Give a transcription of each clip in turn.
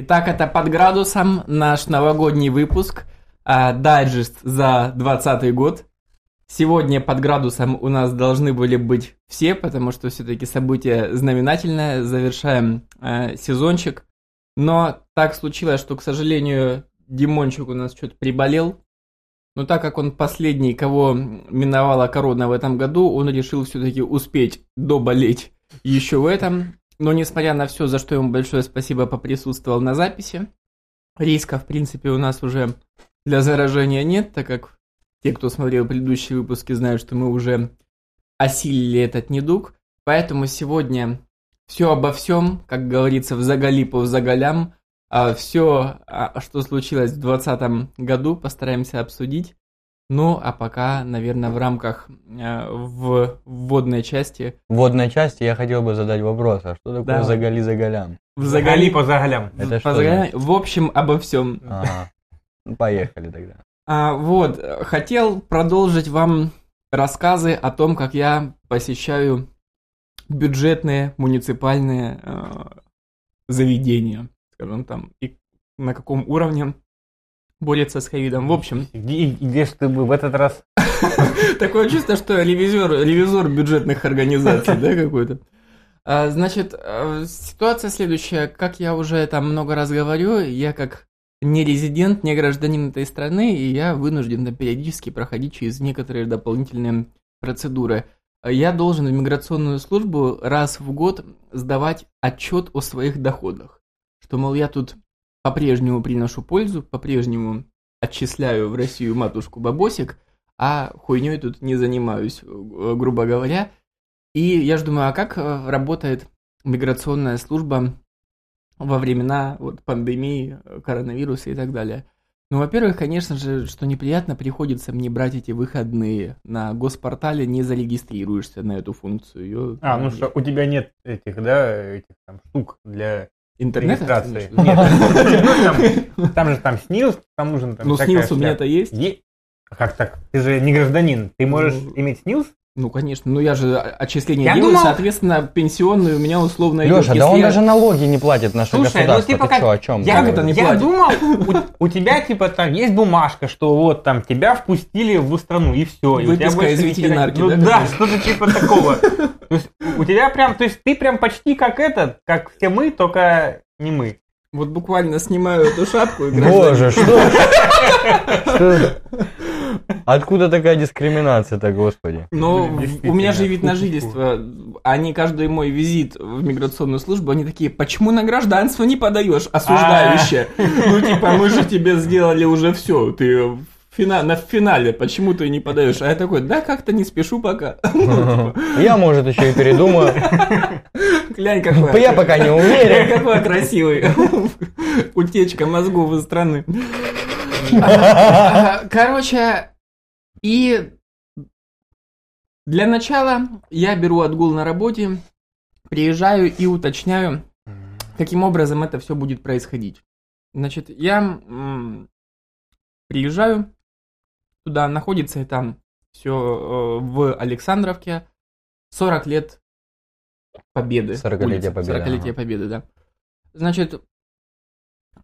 Итак, это под градусом наш новогодний выпуск, а, дайджест за 2020 год. Сегодня под градусом у нас должны были быть все, потому что все-таки событие знаменательное, завершаем э, сезончик. Но так случилось, что, к сожалению, Димончик у нас что-то приболел. Но так как он последний, кого миновала корона в этом году, он решил все-таки успеть доболеть еще в этом. Но несмотря на все, за что ему большое спасибо, поприсутствовал на записи. Риска, в принципе, у нас уже для заражения нет, так как те, кто смотрел предыдущие выпуски, знают, что мы уже осилили этот недуг. Поэтому сегодня все обо всем, как говорится, в заголи по заголям. А все, а, что случилось в 2020 году, постараемся обсудить. Ну, а пока, наверное, в рамках э, в вводной части. В вводной части я хотел бы задать вопрос, а что такое Да. заголи заголям? В Заголи по заголям. Это по что заголям- В общем, обо всем. Ага. Ну, поехали тогда. А, вот, хотел продолжить вам рассказы о том, как я посещаю бюджетные муниципальные э, заведения, скажем там, и на каком уровне борется с ковидом. В общем, Где, где ж ты бы в этот раз? Такое чувство, что ревизор, ревизор бюджетных организаций, да, какой-то. А, Значит, э, ситуация следующая. Как я уже там много раз говорю, я как не резидент, не гражданин этой страны, и я вынужден периодически проходить через некоторые дополнительные процедуры. Я должен в миграционную службу раз в год сдавать отчет о своих доходах. Что, мол, я тут по-прежнему приношу пользу, по-прежнему отчисляю в Россию матушку бабосик, а хуйней тут не занимаюсь, э, грубо говоря. И я же думаю, а как э, работает миграционная служба во времена вот, пандемии, э, коронавируса и так далее? Ну, во-первых, конечно же, что неприятно, приходится мне брать эти выходные. На госпортале не зарегистрируешься на эту функцию. Её, А, ну что, у тебя нет этих, да, этих там штук для Виду? Нет, ну, там, же там СНИЛС, там нужен там Ну, СНИЛС у меня-то есть. Как так? Ты же не гражданин. Ты можешь Ну, иметь СНИЛС? Ну, конечно. Ну, я же отчисление Я делаю, думал- соответственно, пенсионный у меня условно идет. Леша, да он я- даже налоги не платит наше Слушай, ну, государство. типа Ты как- что, о чем? Я, Как это не я платит? думал, у, у тебя типа там есть бумажка, что вот там тебя впустили в страну и все. Выписка из ветеринарки, ну, да, да, что-то типа такого. То есть у тебя прям, то есть ты прям почти как этот, как все мы, только не мы. Вот буквально снимаю эту шапку и. Боже, что? Откуда такая дискриминация-то, господи? В- у меня же вид на жительство. Они каждый мой визит в миграционную службу, они такие, почему на гражданство не подаешь? Осуждающе. Ну, типа, мы же тебе сделали уже все. Ты фина- на финале, почему ты не подаешь? А я такой, да, как-то не спешу пока. Ну, типа, Я, может, еще и передумаю. Глянь, какой. Я пока не уверен. Какой красивый. Утечка мозгов из страны. Короче, и для начала я беру отгул на работе, приезжаю и уточняю, каким образом это все будет происходить. Значит, я приезжаю, туда находится это все в Александровке, 40 лет Победы. 40-летие улица, Победы, 40-летие ага. Победы, да. Значит,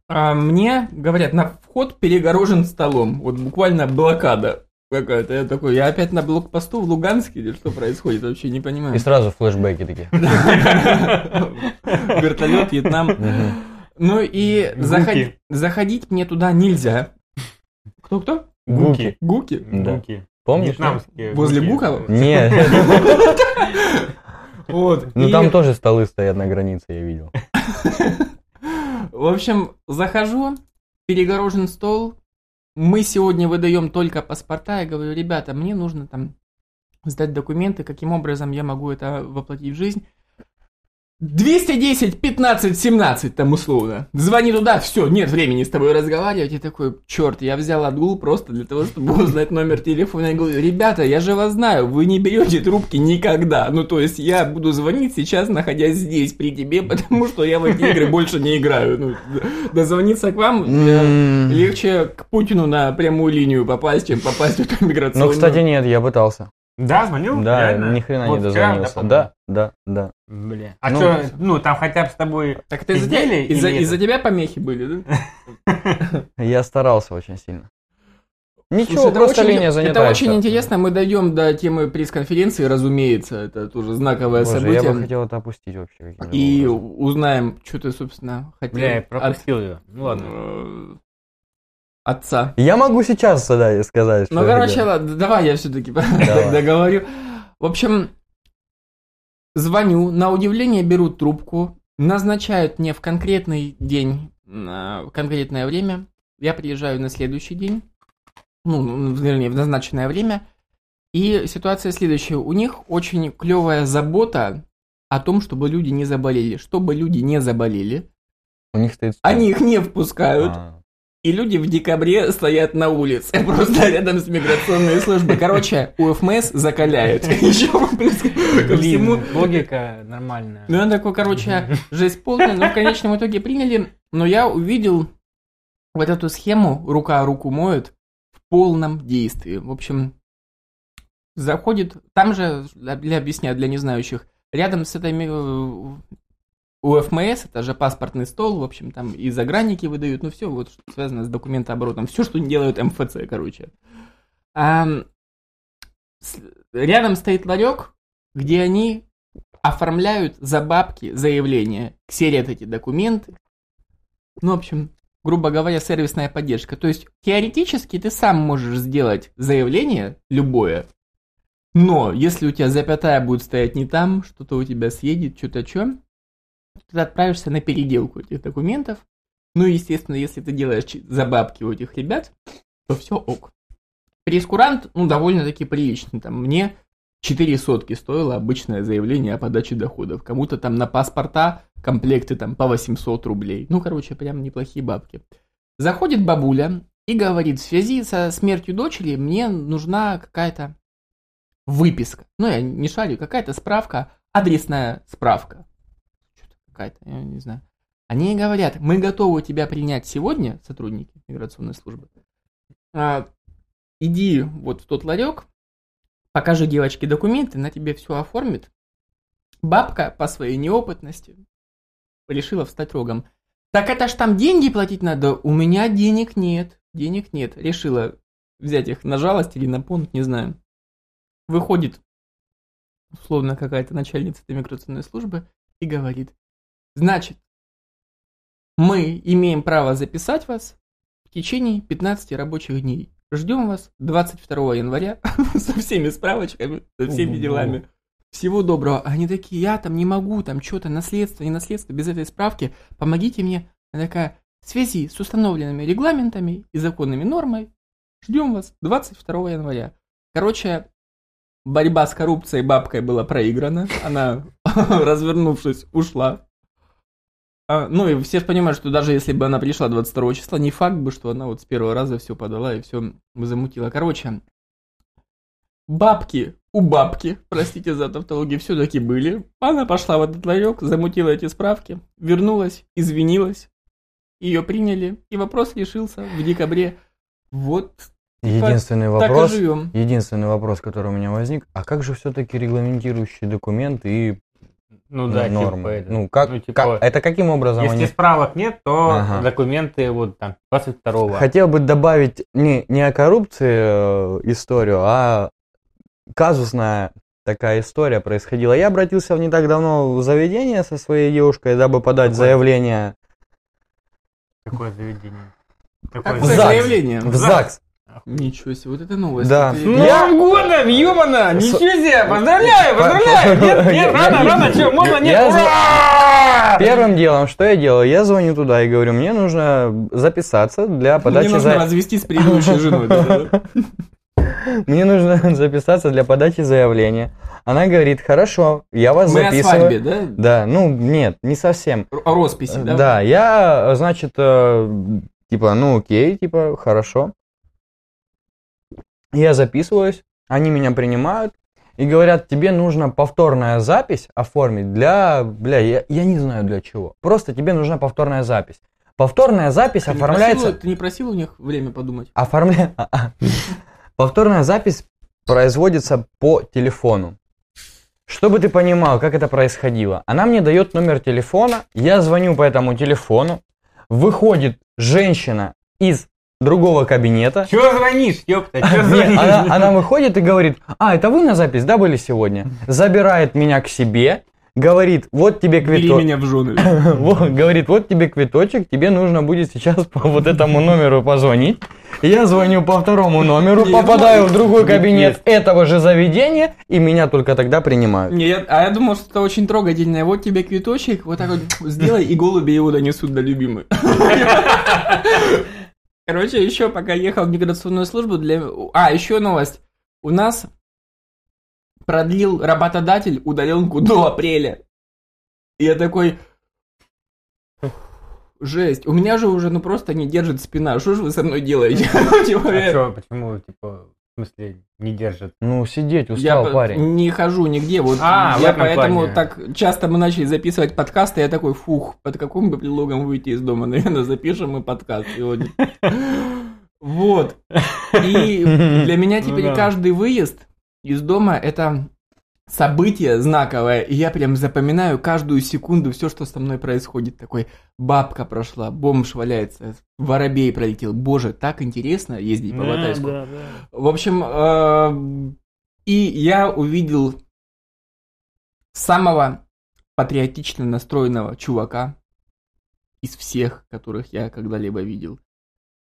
а, мне говорят, на вход перегорожен столом. Вот буквально блокада какая-то. Я такой, я опять на блокпосту в Луганске или что происходит, вообще не понимаю. И сразу флешбеки такие. Вертолет, Вьетнам. Ну и заходить мне туда нельзя. Кто-кто? Гуки. Гуки? Гуки. Помнишь? Возле. Гукова? Нет. Вот. Ну И, там тоже столы стоят на границе, я видел. В общем, захожу, перегорожен стол. Мы сегодня выдаем только паспорта. Я говорю, ребята, мне нужно там сдать документы, каким образом я могу это воплотить в жизнь. 210, 15, 17 там условно. Звони туда, все, нет времени с тобой разговаривать. И такой, черт, я взял отгул просто для того, чтобы узнать номер телефона. Я говорю, ребята, я же вас знаю, вы не берете трубки никогда. Ну, то есть я буду звонить сейчас, находясь здесь при тебе, потому что я в эти игры больше не играю. Ну, дозвониться к вам э, легче к Путину на прямую линию попасть, чем попасть в эту миграционную. Ну, кстати, нет, я пытался. Да, звонил? Да, Реально? ни хрена Вот не вчера, дозвонился. по-моему? Да, да, да. Бля. А Ну, что, ну, там хотя бы с тобой... Так это из-за из-за это? тебя помехи были, да? Я старался очень сильно. Ничего, Слушай, это просто очень- линия занята. Это очень интересно. Мы дойдем до темы пресс-конференции, разумеется. Это тоже знаковое Боже, событие. я бы хотел это опустить вообще. И образом. узнаем, что ты, собственно, хотел Бля, я от пропустил ее. Ну ладно. Отца. Я могу сейчас да, сказать, Ну, я короче, хотел. ладно, давай я все-таки договорю. В общем, звоню, на удивление берут трубку, назначают мне в конкретный день, на конкретное время. Я приезжаю на следующий день, ну, ну, вернее, в назначенное время. И ситуация следующая. У них очень клевая забота о том, чтобы люди не заболели. Чтобы люди не заболели, У них стоит... они их не впускают. А, И люди в декабре стоят на улице, просто рядом с миграционной службой. Короче, УФМС закаляет. Еще плюс ко всему. Логика нормальная. Ну, он такой, короче, жесть полная, но в конечном итоге приняли. Но я увидел вот эту схему «рука руку моет» в полном действии. В общем, заходит, там же, для объяснять для незнающих, рядом с этой э, УФМС, это же паспортный стол, в общем, там и загранники выдают, ну все, вот что связано с документооборотом, все, что не делают МФЦ, короче. Ам, с- рядом стоит ларек, где они оформляют за бабки заявления, ксерят эти документы. Ну, в общем, грубо говоря, сервисная поддержка. То есть, теоретически ты сам можешь сделать заявление, любое, но если у тебя запятая будет стоять не там, что-то у тебя съедет, что-то что, ты отправишься на переделку этих документов. Ну, естественно, если ты делаешь за бабки у этих ребят, то все ок. Прескурант, ну, довольно-таки приличный. Там мне 4 сотки стоило обычное заявление о подаче доходов. Кому-то там на паспорта комплекты там по 800 рублей. Ну, короче, прям неплохие бабки. Заходит бабуля и говорит, в связи со смертью дочери мне нужна какая-то выписка. Ну, я не шарю, какая-то справка, адресная справка. Какая-то, я не знаю. Они говорят, мы готовы тебя принять сегодня, сотрудники миграционной службы. А, иди вот в тот ларек, покажи девочке документы, на тебе все оформит. Бабка по своей неопытности решила встать рогом. Так это ж там деньги платить надо, у меня денег нет, денег нет. Решила взять их на жалость или на понт, не знаю. Выходит, условно, какая-то начальница этой миграционной службы и говорит, значит, мы имеем право записать вас в течение 15 рабочих дней. Ждем вас 22 января со всеми справочками, со всеми делами. Всего доброго. Они такие, я там не могу, там что-то, наследство, не наследство, без этой справки, помогите мне. Она такая, в связи с установленными регламентами и законными нормой, ждем вас 22 января. Короче, борьба с коррупцией бабкой была проиграна. Она, развернувшись, ушла. А, ну и все же понимают, что даже если бы она пришла 22 числа, не факт бы, что она вот с первого раза все подала и все замутила. Короче, бабки у бабки, простите за тавтологию, все-таки были. Она пошла в этот ларек, замутила эти справки, вернулась, извинилась, ее приняли, и вопрос решился в декабре. Вот Единственный так вопрос, и живем. единственный вопрос, который у меня возник, а как же все-таки регламентирующие документы и Ну да, нормы? типа это. ну, как, Ну, типа, как- это каким образом Если они... справок нет, то Ага. документы вот там 22-го. Хотел бы добавить не, не о коррупции э, историю, а казусная такая история происходила. Я обратился в не так давно в заведение со своей девушкой, дабы подать Какое? заявление Какое заведение? Какое в. ЗАГС. заявление? В ЗАГС. Ничего себе, вот это новость. Да. С Я- Новым годом, ёбана! С- Ничего себе! Поздравляю, поздравляю! Нет, нет, рано, рано, что, можно, нет, ура! Первым делом, что я делаю? Я звоню туда и говорю, мне нужно записаться для Мне подачи нужно за- развестись с предыдущей женой. Мне нужно записаться для подачи заявления. Она говорит, хорошо, я вас Мы о записываю. свадьбе, да? Да, ну нет, не совсем. О росписи, да? Да, я, значит, э, типа, ну окей, типа, хорошо. Я записываюсь, они меня принимают и говорят, тебе нужно повторная запись оформить для, бля, я, я не знаю для чего. Просто тебе нужна повторная запись. Повторная запись Ты не оформляется... просил- Ты не просил у них время подумать? Оформля... Повторная запись производится по телефону. Чтобы ты понимал, как это происходило. Она мне дает номер телефона, я звоню по этому телефону, выходит женщина из другого кабинета. Чего звонишь, ёпта? Не, звонишь? она, она выходит и говорит, а, это вы на запись, да, были сегодня? Забирает меня к себе, говорит, вот тебе квиток. меня в жены. Вот, говорит, вот тебе квиточек, тебе нужно будет сейчас по вот этому номеру позвонить. Я звоню по второму номеру, попадаю в другой Есть. кабинет этого же заведения, и меня только тогда принимают. Не, я- а я думал, что это очень трогательное. Вот тебе квиточек, вот так вот сделай, и голуби его донесут до любимой. Короче, еще пока ехал в миграционную службу для... А, еще новость. У нас продлил работодатель удаленку до апреля. И я такой... Жесть. У меня же уже ну просто не держит спина. Что же вы со мной делаете? Типа, А почему, типа, смысле, не держит? Ну, сидеть Я устал по- парень. не хожу нигде, вот А, я этом поэтому плане. так часто мы начали записывать подкасты, я такой, фух, под каким бы предлогом выйти из дома, наверное, запишем мы подкаст сегодня. Вот. И для меня Ну теперь да. каждый выезд из дома это событие знаковое, и я прям запоминаю каждую секунду все, что со мной происходит. Такой, бабка прошла, бомж валяется, воробей пролетел. Боже, так интересно ездить по Батайску. да, да. В общем, э, и я увидел самого патриотично настроенного чувака из всех, которых я когда-либо видел.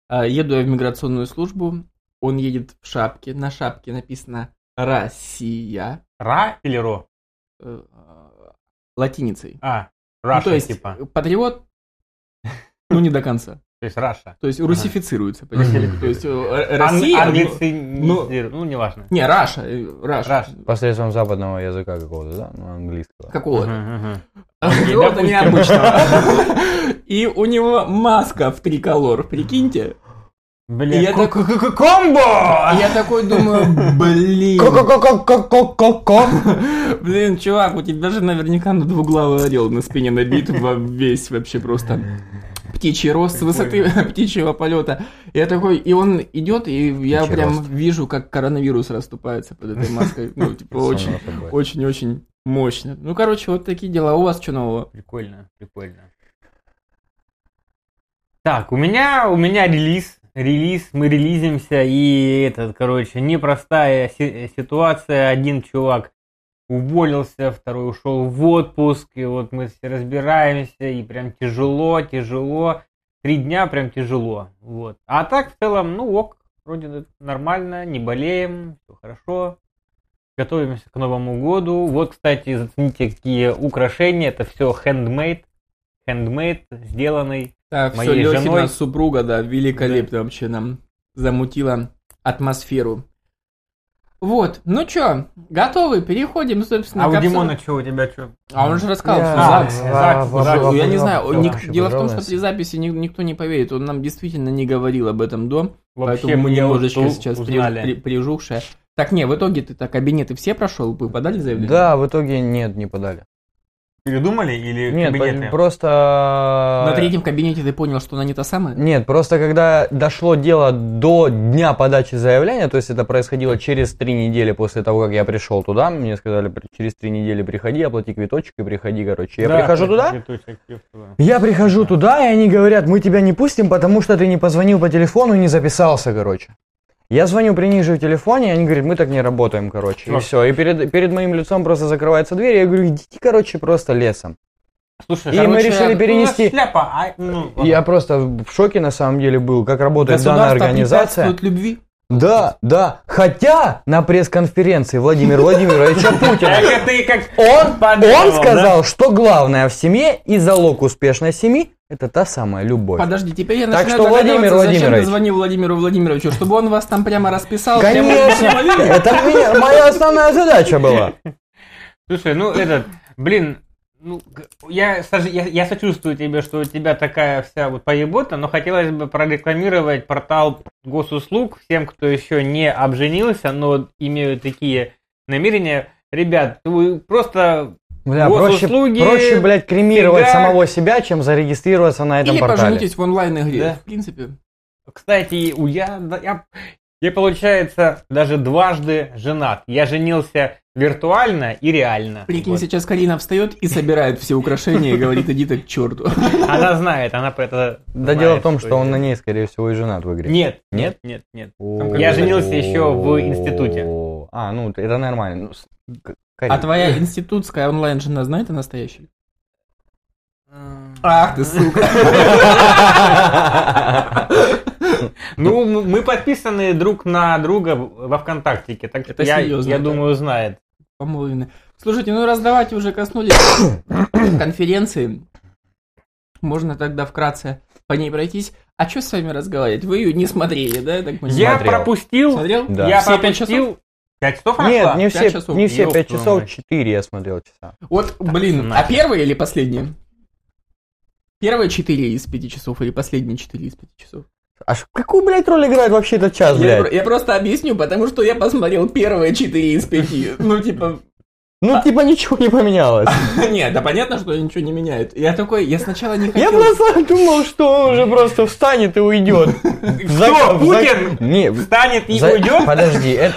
Э, Еду я в миграционную службу, он едет в шапке, на шапке написано «Россия», Ра или ро? э, латиницей. А, Ну, Russia, то есть типа. патриот, ну не до конца. То есть Russia. То есть русифицируется. То есть э, Россия... Ан- ну, англицизирует, ну, неважно. Не, Russia, э, Russia. Russia. Посредством западного языка какого-то, да? Ну, английского. Какого-то. Необычного. И у него маска в триколор, прикиньте. Бля, Я ко- так- ко- ко- комбо! Я такой думаю, блин, Ко-ко-ко-ко-ко-ко-ко. блин, чувак, у тебя же наверняка на двуглавый орел на спине набит во весь вообще просто птичий рост с высоты птичьего полета. Я такой, и он идет, и я Птичий прям рост. вижу, как коронавирус расступается под этой маской. Ну, типа, очень, Само собой. очень-очень мощно. Ну, короче, вот такие дела. У вас что нового? Прикольно, прикольно. Так, у меня, у меня релиз, релиз, мы релизимся, и этот, короче, непростая си- ситуация. Один чувак уволился, второй ушел в отпуск, и вот мы все разбираемся, и прям тяжело, тяжело. Три дня прям тяжело, вот. А так, в целом, ну ок, вроде нормально, не болеем, все хорошо. Готовимся к Новому году. Вот, кстати, зацените, какие украшения. Это все handmade. Handmade, сделанный. Так, все, Моей Лехина женой. супруга, да, великолепно вообще нам замутила атмосферу. Вот, ну чё, готовы, переходим, собственно, А у Димона что, у тебя что? А он же рассказал, Я- что ЗАГС. Я не знаю, дело в том, что при записи ни- никто не поверит, он нам действительно не говорил об этом до, Вообще поэтому мы немножечко сейчас прижухшие. Так, не, в итоге ты так кабинеты все прошел, вы подали заявление? Да, в итоге нет, не подали. Передумали или Нет, кабинеты? просто... На третьем кабинете ты понял, что она не та самая? Нет, просто когда дошло дело до дня подачи заявления, то есть это происходило через три недели после того, как я пришел туда, мне сказали, «При- через три недели приходи, оплати квиточек и приходи, короче. Я Да, прихожу туда, квиточек, ёптала. я прихожу туда, и они говорят, мы тебя не пустим, потому что ты не позвонил по телефону и не записался, короче. Я звоню при ниже в телефоне, и они говорят, мы так не работаем, короче. И Чувак. все. И перед, перед моим лицом просто закрывается дверь, и я говорю, идите, короче, просто лесом. Слушай, И короче, мы решили ну, перенести- шляпа, а, ну, ладно. Я просто в шоке на самом деле был, как работает данная Государство организация. препятствует любви. Да, да. Хотя на пресс-конференции Владимир Владимировича Путина Так это и как он, он сказал, что главное в семье и залог успешной семьи это та самая любовь. Подожди, теперь я Так начинаю что, Владимир догадываться, зачем ты Владимирович. звонил Владимиру Владимировичу, чтобы он вас там прямо расписал. Конечно, это моя основная задача была. Слушай, ну этот, блин, ну, я, я, я сочувствую тебе, что у тебя такая вся вот поебота, но хотелось бы прорекламировать портал госуслуг всем, кто еще не обженился, но имеют такие намерения. Ребят, вы просто Бля, проще, Госуслуги проще, блядь, кремировать всегда- самого себя, чем зарегистрироваться на этом Или портале. поженитесь в онлайн-игре, Да. в принципе. Кстати, у я, я Я, получается, даже дважды женат. Я женился виртуально и реально. Прикинь, Вот. сейчас Карина встает и собирает все украшения и говорит, иди ты к черту. Она знает, она про это Да знает, дело в том, что он на ней, скорее всего, и женат в игре. Нет, Нет? нет, нет, Я женился еще в институте. А, ну это нормально. Ну, А твоя институтская онлайн-жена знает о настоящей? Ах ты, сука. Ну, мы подписаны друг на друга во ВКонтактике, так что Это я, серьезно, я да. думаю, знает. Помолвлены. Слушайте, ну раз давайте уже коснулись конференции, можно тогда вкратце по ней пройтись. А что с вами разговаривать? Вы ее не смотрели, да? Я так понимаю? Я Смотрел. пропустил, Смотрел? Да. я Все пять пропустил. Пять часов она Нет, шла? не Пять все, часов. не все Ёб пять твою часов, мать. четыре я смотрел часа. Вот, блин, а Нафиг. первые или последние? Первые четыре из пяти часов или последние четыре из пяти часов? А какую, блядь, роль играет вообще этот час, Я, блядь? про- я просто объясню, потому что я посмотрел первые четыре из пяти. Ну, типа, Ну, типа, ничего не поменялось. нет, да понятно, что ничего не меняет. Я такой, я сначала не Я хотел... просто думал, что он уже просто встанет и уйдет. Кто? Путин? Не, Встанет и уйдет? Подожди, это...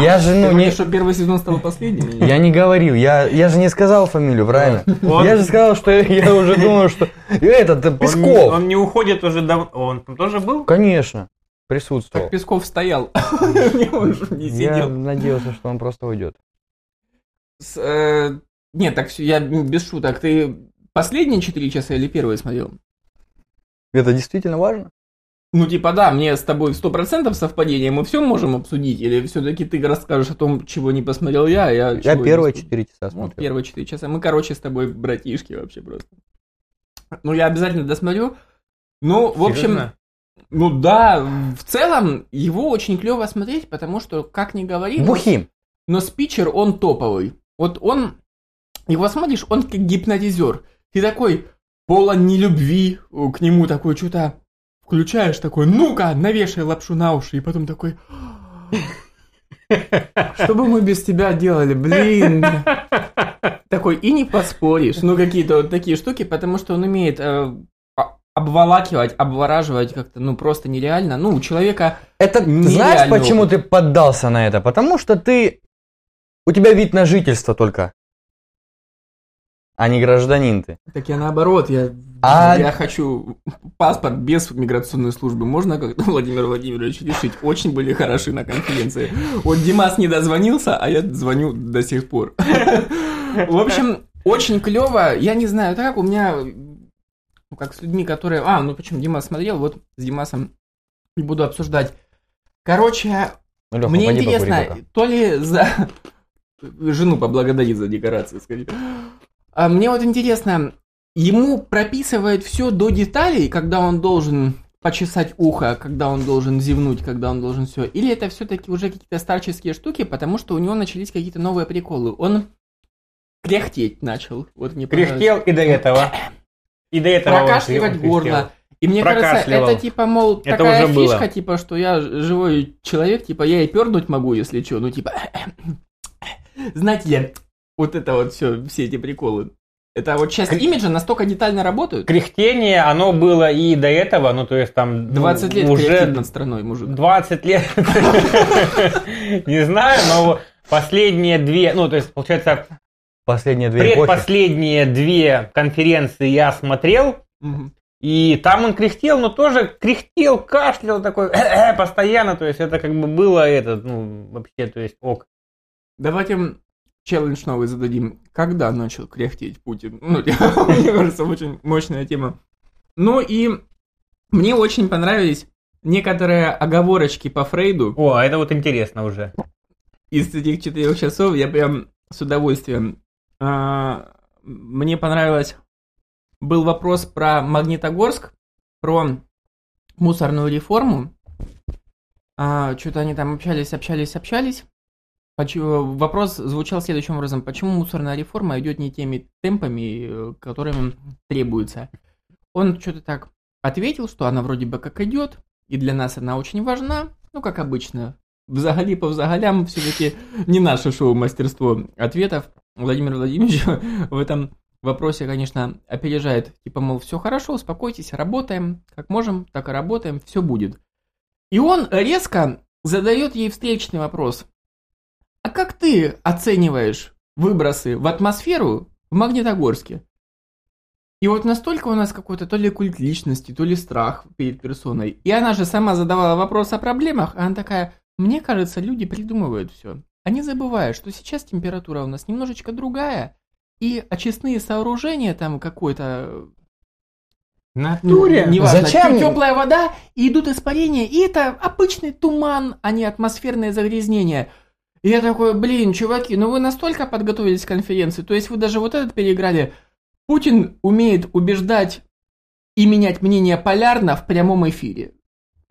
Я же, ну, не... чтобы первый сезон стал последним? Я не говорил, я, я же не сказал фамилию, правильно? Я же сказал, что я уже думал, что... Этот, э, Песков. он не уходит уже давно. Он там тоже был? Конечно, присутствовал. Так Песков стоял. Я надеялся, что он просто уйдет. С, э, Нет, так я без шуток. Ты последние четыре часа или первые смотрел? Это действительно важно? Ну, типа, да, мне с тобой сто процентов совпадение, мы все можем обсудить, или все-таки ты расскажешь о том, чего не посмотрел я, а я... Я первые посмотрел? четыре часа Вот смотрел. первые четыре часа. Мы, короче, с тобой братишки вообще просто. Ну, я обязательно досмотрю. Ну, в общем, Серьезно? ну да, в целом его очень клево смотреть, потому что, как ни говори, Бухим. но спичер, он топовый. Вот он, его смотришь, он как гипнотизер. Ты такой полон нелюбви э, к нему, такой что-то включаешь, такой, ну-ка, навешай лапшу на уши, и потом такой... Что бы мы без тебя делали, блин? Такой, и не поспоришь. Ну, какие-то вот такие штуки, потому что он умеет э, а- обволакивать, обвораживать как-то, ну, просто нереально. Ну, у человека... Это знаешь, почему ты поддался на это? Потому что ты... У тебя вид на жительство только. А не гражданин ты. Так я наоборот, я, А- я хочу паспорт без миграционной службы. Можно как-то Владимир Владимирович решить? Очень были хороши на конференции. Вот Димас не дозвонился, а я звоню до сих пор. В общем, очень клево. Я не знаю, так у меня, ну, как с людьми, которые... А, ну почему Димас смотрел, вот с Димасом не буду обсуждать. Короче, Ну, мне интересно, то ли за... Жену поблагодарить за декорации, скорее. А мне вот интересно, ему прописывает все до деталей, когда он должен почесать ухо, когда он должен зевнуть, когда он должен все. Или это все-таки уже какие-то старческие штуки, потому что у него начались какие-то новые приколы. Он кряхтеть начал. Вот мне. Кряхтел и до этого. И до этого Прокашливать горло. И мне кажется, это типа, мол, Это такая уже было. фишка, типа, что я живой человек, типа, я и пернуть могу, если что, ну, типа, знаете ли, вот это вот все, все эти приколы. Это вот часть Кр- имиджа настолько детально работают. Кряхтение, оно было и до этого, ну то есть там ну, 20 лет уже над страной, мужик. 20 лет, не знаю, но последние две, ну то есть получается Последние две предпоследние две конференции я смотрел, и там он кряхтел, но тоже кряхтел, кашлял такой постоянно, то есть это как бы было это, ну вообще, то есть ок. Давайте челлендж новый зададим. Когда начал кряхтеть Путин? Ну, мне кажется, очень мощная тема. Ну и мне очень понравились некоторые оговорочки по Фрейду. О, а это вот интересно уже. из этих четырех часов я прям с удовольствием. А, Мне понравилось. Был вопрос про Магнитогорск, про мусорную реформу. Что-то они там общались, общались, общались. Почему- Вопрос звучал следующим образом. Почему мусорная реформа идет не теми темпами, э, которыми требуется? Он что-то так ответил, что она вроде бы как идет, и для нас она очень важна, ну, как обычно. Взагали по взагалям все-таки не наше шоу мастерство ответов. Владимир Владимирович в этом вопросе, конечно, опережает. Типа, мол, все хорошо, успокойтесь, работаем, как можем, так и работаем, все будет. И он резко задает ей встречный вопрос. А как ты оцениваешь выбросы в атмосферу в Магнитогорске? И вот настолько у нас какой-то то ли культ личности, то ли страх перед персоной. И она же сама задавала вопрос о проблемах, а она такая, мне кажется, люди придумывают все. Они забывают, что сейчас температура у нас немножечко другая, и очистные сооружения там какой-то натуре? ну, неважно, Зачем? теплая вода, и идут испарения, и это обычный туман, а не атмосферное загрязнение. И я такой, блин, чуваки, ну вы настолько подготовились к конференции, то есть вы даже вот этот переиграли. Путин умеет убеждать и менять мнение полярно в прямом эфире.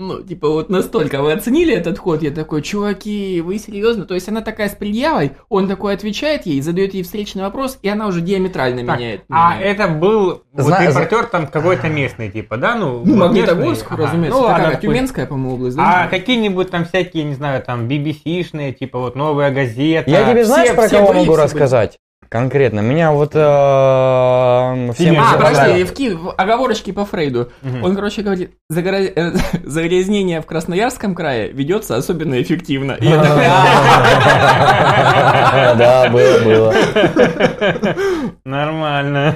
Ну, типа, вот настолько вы оценили этот ход, я такой, чуваки, вы серьезно? То есть она такая с предъявой, он такой отвечает ей, задает ей встречный вопрос, и она уже диаметрально Так, меняет. а мнение. это был вот Зна- репортер там какой-то местный, типа, да? Ну, Ну, вот Магнитогорск, местный. Ага. разумеется, Ну, такая ладно. Тюменская, по-моему, область, да? А какие-нибудь там всякие, не знаю, там BBC-шные, типа вот новая газета. Я тебе знаешь, все- про все кого могу рассказать? Конкретно. Меня вот э, всем А, подожди, понравилось. в ки- в оговорочки по Фрейду. Он, короче, говорит, э, загрязнение в Красноярском крае ведется особенно эффективно. «А». Да, было, было. Нормально.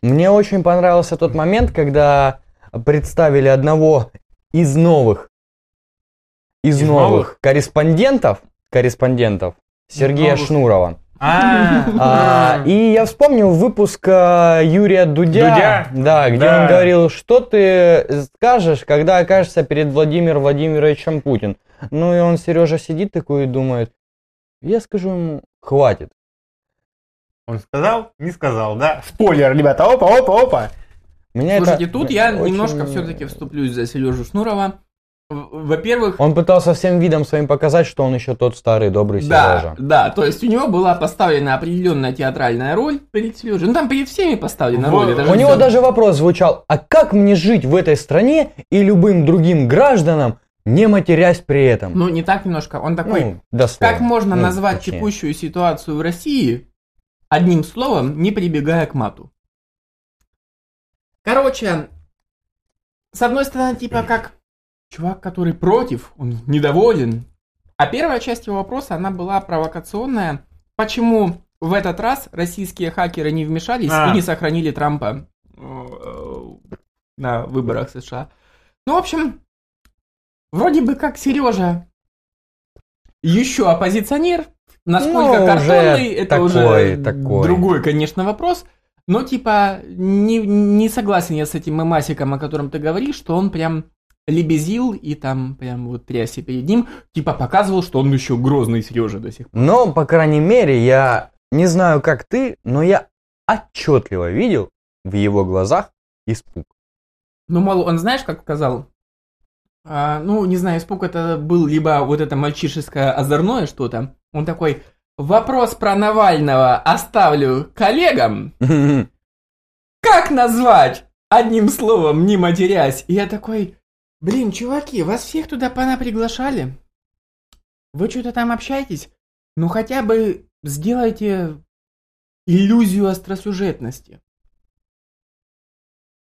Мне очень понравился тот момент, когда представили одного из новых, из, Из новых, новых? корреспондентов, корреспондентов Сергея новых. Шнурова. А, А, и я вспомнил выпуск а, Юрия Дудя, Дудя? да, где Да. он говорил, что ты скажешь, когда окажешься перед Владимиром Владимировичем Путин. Ну и он, Сережа, сидит такой и думает, я скажу ему, хватит. Он сказал? Не сказал, да? Спойлер, ребята, опа, опа, опа. Меня Слушайте, это тут я очень- немножко все-таки вступлюсь за Сережу Шнурова. Во-первых, Он пытался всем видом своим показать, что он еще тот старый добрый да, Сережа. да, то есть у него была поставлена определенная театральная роль перед Сережей. Ну там перед всеми поставлена Вот. роль. это же У него всё. даже вопрос звучал, а как мне жить в этой стране и любым другим гражданам, не матерясь при этом? Ну, не так немножко. Он такой, Ну, дословно. Как можно Ну, назвать точнее. текущую ситуацию в России одним словом, не прибегая к мату? Короче, с одной стороны, типа как чувак, который против, он недоволен. А первая часть его вопроса, она была провокационная. Почему в этот раз российские хакеры не вмешались А. и не сохранили Трампа э, на выборах США? Ну, в общем, вроде бы как Сережа еще оппозиционер, насколько Ну, картонный, уже это такой, уже такой. другой, конечно, вопрос. Но, типа, не, не согласен я с этим мемасиком, о котором ты говоришь, что он прям лебезил и там прям вот трясся перед ним, типа показывал, что он еще грозный Сережа до сих пор. Но, по крайней мере, я не знаю, как ты, но я отчетливо видел в его глазах испуг. Ну, мол, он знаешь, как сказал? А, ну, не знаю, испуг это был либо вот это мальчишеское озорное что-то. Он такой, вопрос про Навального оставлю коллегам. Как назвать одним словом, не матерясь? И я такой, блин, чуваки, вас всех туда пана приглашали? Вы что-то там общаетесь? Ну, хотя бы сделайте иллюзию остросюжетности.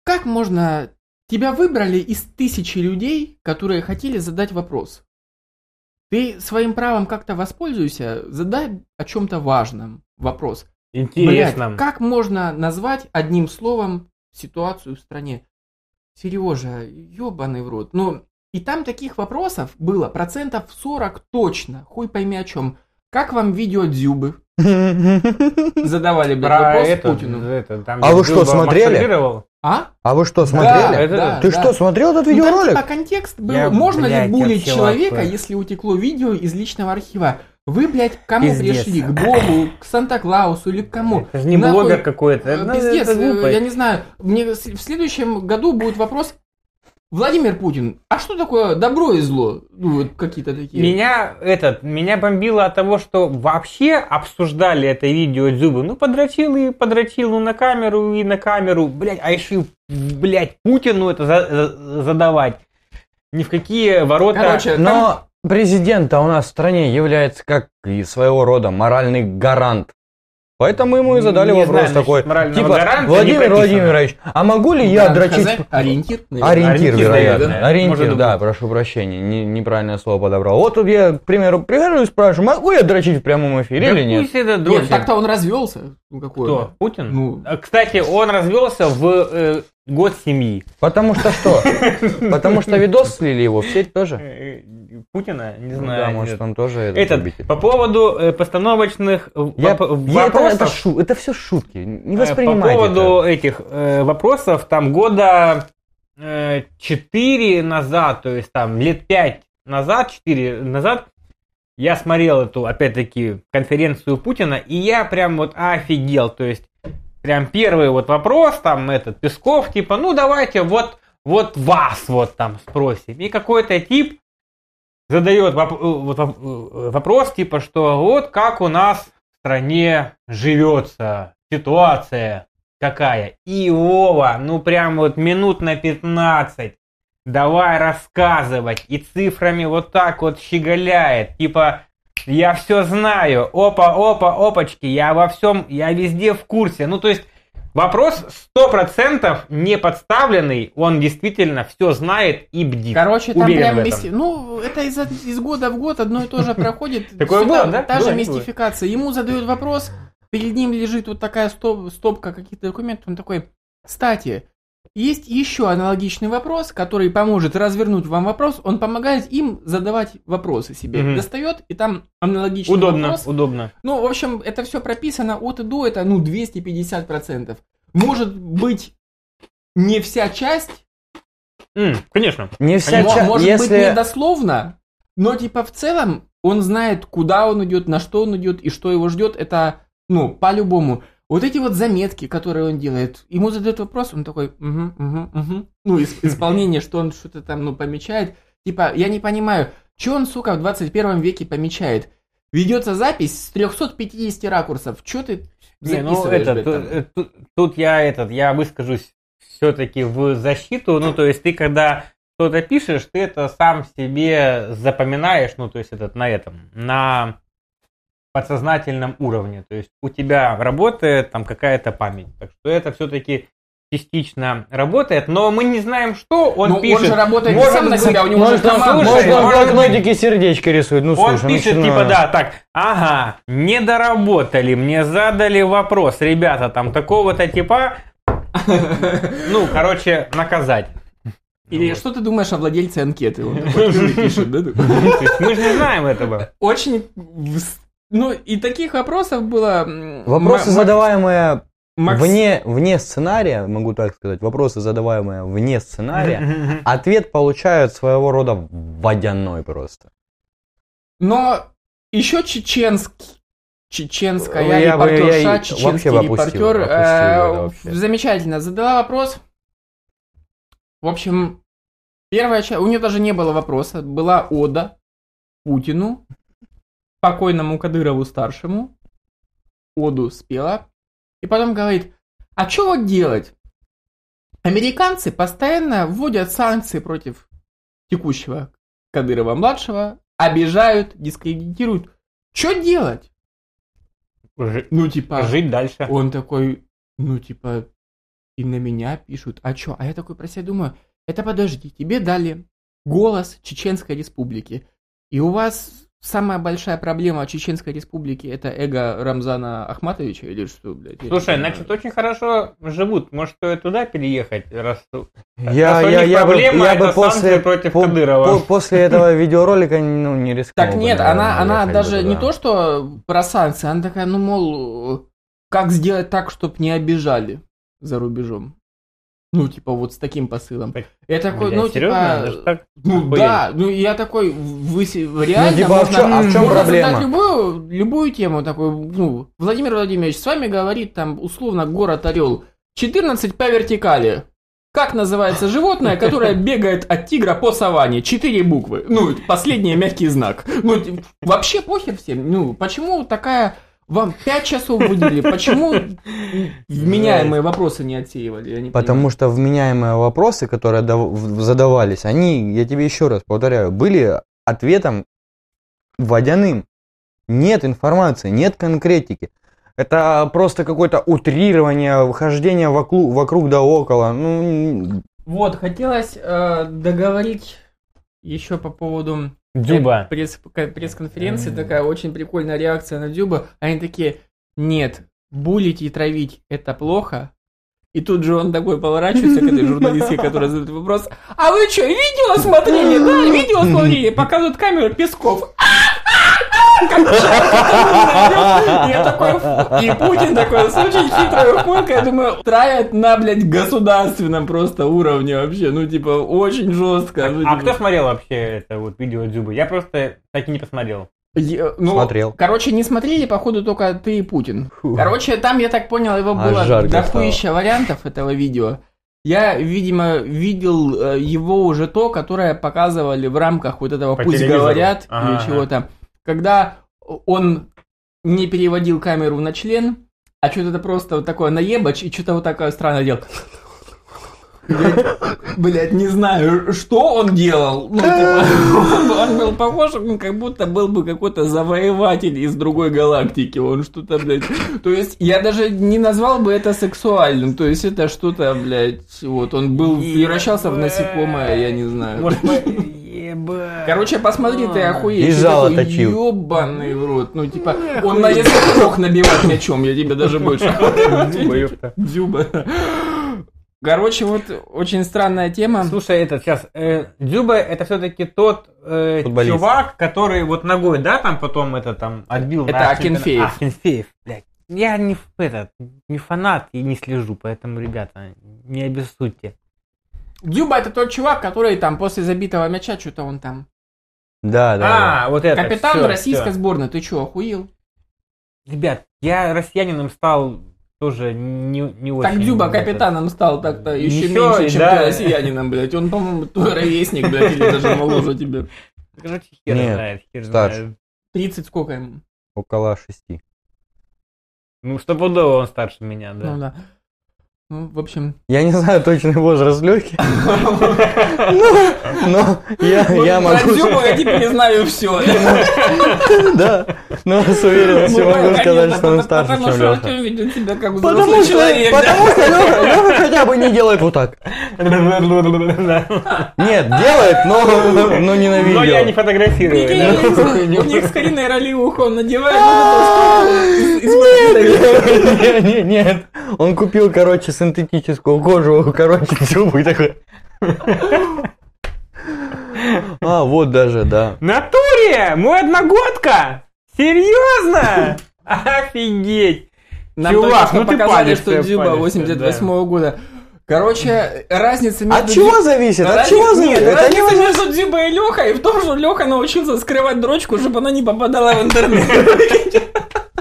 Как можно... Тебя выбрали из тысячи людей, которые хотели задать вопрос. Ты своим правом как-то воспользуйся, задай о чем-то важном вопрос. Интересно. Блядь, как можно назвать одним словом ситуацию в стране? Сережа, ебаный в рот. Ну, и там таких вопросов было процентов 40 точно. Хуй пойми о чем. Как вам видео Дзюбы? Задавали, блядь, Про вопрос это, Путину. это, там, А вы что, смотрели? А? А вы что, Да, смотрели? Это- Ты да. что, смотрел этот Ну, там, видеоролик? типа, контекст был. Я, Можно блядь, ли булить человека, если утекло видео из личного архива? Вы, блядь, к кому Пиздец. пришли? К Богу, к Санта-Клаусу или к кому? Это же не Нахуй, блогер какой-то. Это- Пиздец, это глупо. я не знаю. Мне в следующем году будет вопрос. Владимир Путин, а что такое добро и зло? Ну, вот какие-то такие. Меня этот, меня бомбило от того, что вообще обсуждали это видео Дзюбы. Ну, подрочил и подрочил, ну, на камеру и на камеру. Блять, а решил, блять, Путину это за- за- задавать. Ни в какие ворота. Короче, там- Но президент у нас в стране является как и своего рода моральный гарант Поэтому ему и задали Не вопрос знаю, такой, типа, гаранта Владимир. Владимирович, а могу ли я Да, дрочить... хз, Ориентир? наверное. Ориентир, Ориентир, вероятно. наверное. Ориентир, Может да, быть. прошу прощения, не- неправильное слово подобрал. Вот тут я, к примеру, прихожу и спрашиваю, могу я дрочить в прямом эфире Да или нет? пусть это Нет, дрочит. так-то он развелся. Ну, какой Кто? Путин? Ну, Кстати, он развелся в э, год семьи. Потому что что? Потому что видос слили его в сеть тоже? Э, Путина? Не Ну знаю. Да, может он тоже этот по поводу постановочных вопросов. это, все шутки, не э, воспринимайте По поводу этих э, вопросов, там года э, 4 назад, то есть там лет 5 назад, 4 назад, я смотрел эту, опять-таки, конференцию Путина, и я прям вот офигел, то есть прям первый вот вопрос, там этот Песков, типа, ну давайте вот, вот вас вот там спросим. И какой-то тип задает воп- э, вот э, вопрос, типа, что вот как у нас в стране живется, ситуация какая. И Вова, ну прям вот минут на 15 давай рассказывать. И цифрами вот так вот щеголяет. Типа, я все знаю. Опа, опа, опачки. Я во всем, я везде в курсе. Ну, то есть, вопрос 100% не подставленный. Он действительно все знает и бдит. Короче, там Уверен прям мисти- Ну, это из, из года в год одно и то же проходит. Такое было, да? Та же мистификация. Ему задают вопрос, перед ним лежит вот такая стоп- стопка каких-то документов. Он такой, кстати, есть еще аналогичный вопрос, который поможет развернуть вам вопрос. Он помогает им задавать вопросы себе. Мгм. Достает, и там аналогичный Удобно, вопрос. удобно. Ну, в общем, это все прописано от и до, это, ну, 250%. Может быть, не вся часть, М, конечно. Не вся Мо- ча- может быть, если... не дословно, но типа в целом он знает, куда он идет, на что он идет и что его ждет. Это, ну, по-любому. Вот эти вот заметки, которые он делает, ему задают вопрос, он такой, угу, угу, угу. Ну, исполнение, что он что-то там, ну, помечает. Типа, я не понимаю, что он, сука, в 21 веке помечает? Ведется запись с 350 ракурсов. Что ты Не, ну это, блядь, ту- там? э, тут, тут я этот, я выскажусь все-таки в защиту. Ну, то есть ты когда что-то пишешь, ты это сам себе запоминаешь, ну, то есть этот на этом, на подсознательном уровне. То есть у тебя работает там какая-то память. Так что это все-таки частично работает, но мы не знаем, что он Ну, пишет. он же работает Может сам на себя, у него Может, он, команда. может, он блокнотике сердечко рисует. Ну, Он слушай, пишет, начинаю. типа, да, так, ага, не доработали, мне задали вопрос, ребята, там такого-то типа, ну, короче, наказать. Или Вот. что ты думаешь о владельце анкеты? Он такой пишет, да? мы же не знаем этого. Очень... Ну, и таких вопросов было... Вопросы, задаваемые Макс- вне, вне сценария, могу так сказать, вопросы, задаваемые вне сценария, ответ получают своего рода водяной просто. Но еще чеченский, чеченская Я бы- я репортерша, и чеченский вообще бы опустил, репортер, опустил э, это вообще. замечательно задала вопрос. В общем, первая часть, у нее даже не было вопроса, была ода Путину, покойному Кадырову старшему, оду спела, и потом говорит, а что вот делать? Американцы постоянно вводят санкции против текущего Кадырова-младшего, обижают, дискредитируют. Что делать? Жи- Ну, типа, Жить дальше. он такой, ну, типа, и на меня пишут. А чё? А я такой про себя думаю, это подожди, тебе дали голос Чеченской Республики. И у вас самая большая проблема Чеченской Республики это эго Рамзана Ахматовича или что, блядь? не Слушай, значит, очень хорошо живут. Может, стоит туда переехать, раз... Я, Раз у я, них я бы, проблема, я бы это после, против по- Кадырова. по- после этого видеоролика ну, не рискнул. Так бы, нет, наверное, она, она бы даже не туда. то, что про санкции, она такая, ну, мол, как сделать так, чтобы не обижали за рубежом. Ну, типа, вот с таким посылом. Так, Я такой, Блядь, ну, серьезно? типа, так? Ну Охуеть. да, ну я такой, вы реально типа, а в можно, чём- а в чём можно проблема? любую, любую тему такой, ну, Владимир Владимирович, с вами говорит там условно город Орел, 14 по вертикали. Как называется животное, которое бегает от тигра по саванне? Четыре буквы. Ну, последний мягкий знак. Ну, вообще похер всем. Ну, почему такая... Вам пять часов выделили, почему вменяемые вопросы не отсеивали? Потому что вменяемые вопросы, которые задавались, они, я тебе еще раз повторяю, были ответом водяным. Нет информации, нет конкретики. Это просто какое-то утрирование, хождение вокруг, вокруг да около. Ну, Вот, хотелось э, договорить еще по поводу Дюба. э, пресс- пресс-конференции, такая очень прикольная реакция на Дюба. Они такие, нет, булить и травить это плохо. И тут же он такой поворачивается к этой журналистке, которая задает вопрос. А вы что, видео смотрели? Да, видео смотрели. Показывают камеру Песков. Я такой, и Путин такой с очень хитрой ухмылкой, я думаю, травят на, блядь, государственном просто уровне вообще, ну, типа, очень жестко. ну, А типа. кто смотрел вообще это вот видео Дзюбы? Я просто так и не посмотрел. Я- ну, Смотрел. Короче, не смотрели, походу, только ты и Путин. Фу. Короче, там, я так понял, его Аж было дохуища вариантов этого видео. Я, видимо, видел э, его уже то, которое показывали в рамках вот этого По «Пусть телевизору. говорят» Ага, или ага. Когда он не переводил камеру на член, а что-то просто вот такое наебач и что-то вот такое странное делал. Блять, не знаю, что он делал. Ну, типа, он, он был похож, ну, как будто был бы какой-то завоеватель из другой галактики. Он что-то, блядь. То есть, я даже не назвал бы это сексуальным. То есть, это что-то, блядь, вот, он был, превращался в насекомое, я не знаю. Может, мы- Ебать. Короче, посмотри, ты охуеешь. И Ты жало точил. Ёбаный в рот. Ну, типа, он на язык мог набивать мячом, я тебе даже больше. Дзюба, ёпта. Дзюба. Короче, вот очень странная тема. Слушай, этот сейчас Дзюба это все-таки тот э, Футболист. чувак, который вот ногой, да, там потом это там отбил. Это на Акинфеев. чемпионат. Акинфеев, блядь. Я не этот не фанат и не слежу, поэтому, ребята, не обессудьте. Дюба это тот чувак, который там после забитого мяча, что-то он там. Да, да, да. А, вот это. Капитан всё, российской всё. сборной, ты что, охуел? Ребят, я россиянином стал тоже не, не очень. Так Дюба капитаном стал так-то еще меньше, чем да. ты россиянином, блядь. Он, по-моему, твой ровесник, блядь, или даже моложе тебе. Короче, хер Нет, знает, хер старше. знает. 30 сколько ему? Около шести. Ну, стопудово он старше меня, да. Ну да. Ну, в общем... Я не знаю точный возраст Лёхи, но я, я могу... Про я теперь знаю все. Да, но с уверенностью могу сказать, что он старше, Потому чем что Лёха. Артем ведет себя как Потому взрослый что, человек. да. потому что Лёха, хотя бы не делает вот так. Нет, делает, но, но не на видео. Но я не фотографирую. У них с Кариной Ролиуху он надевает Нет, нет, нет. Он купил, короче, синтетическую кожу, короче, зубы и такой. А, вот даже, да. Натуре! Мой одногодка! Серьезно? Офигеть! Нам Чувак, ну ты показали, палишься, что Дзюба палишься, 88 года. Короче, разница между... От чего зависит? От чего Нет, зависит? Это разница невозможно. между Дзюбой и Лехой в том, что Леха научился скрывать дрочку, чтобы она не попадала в интернет.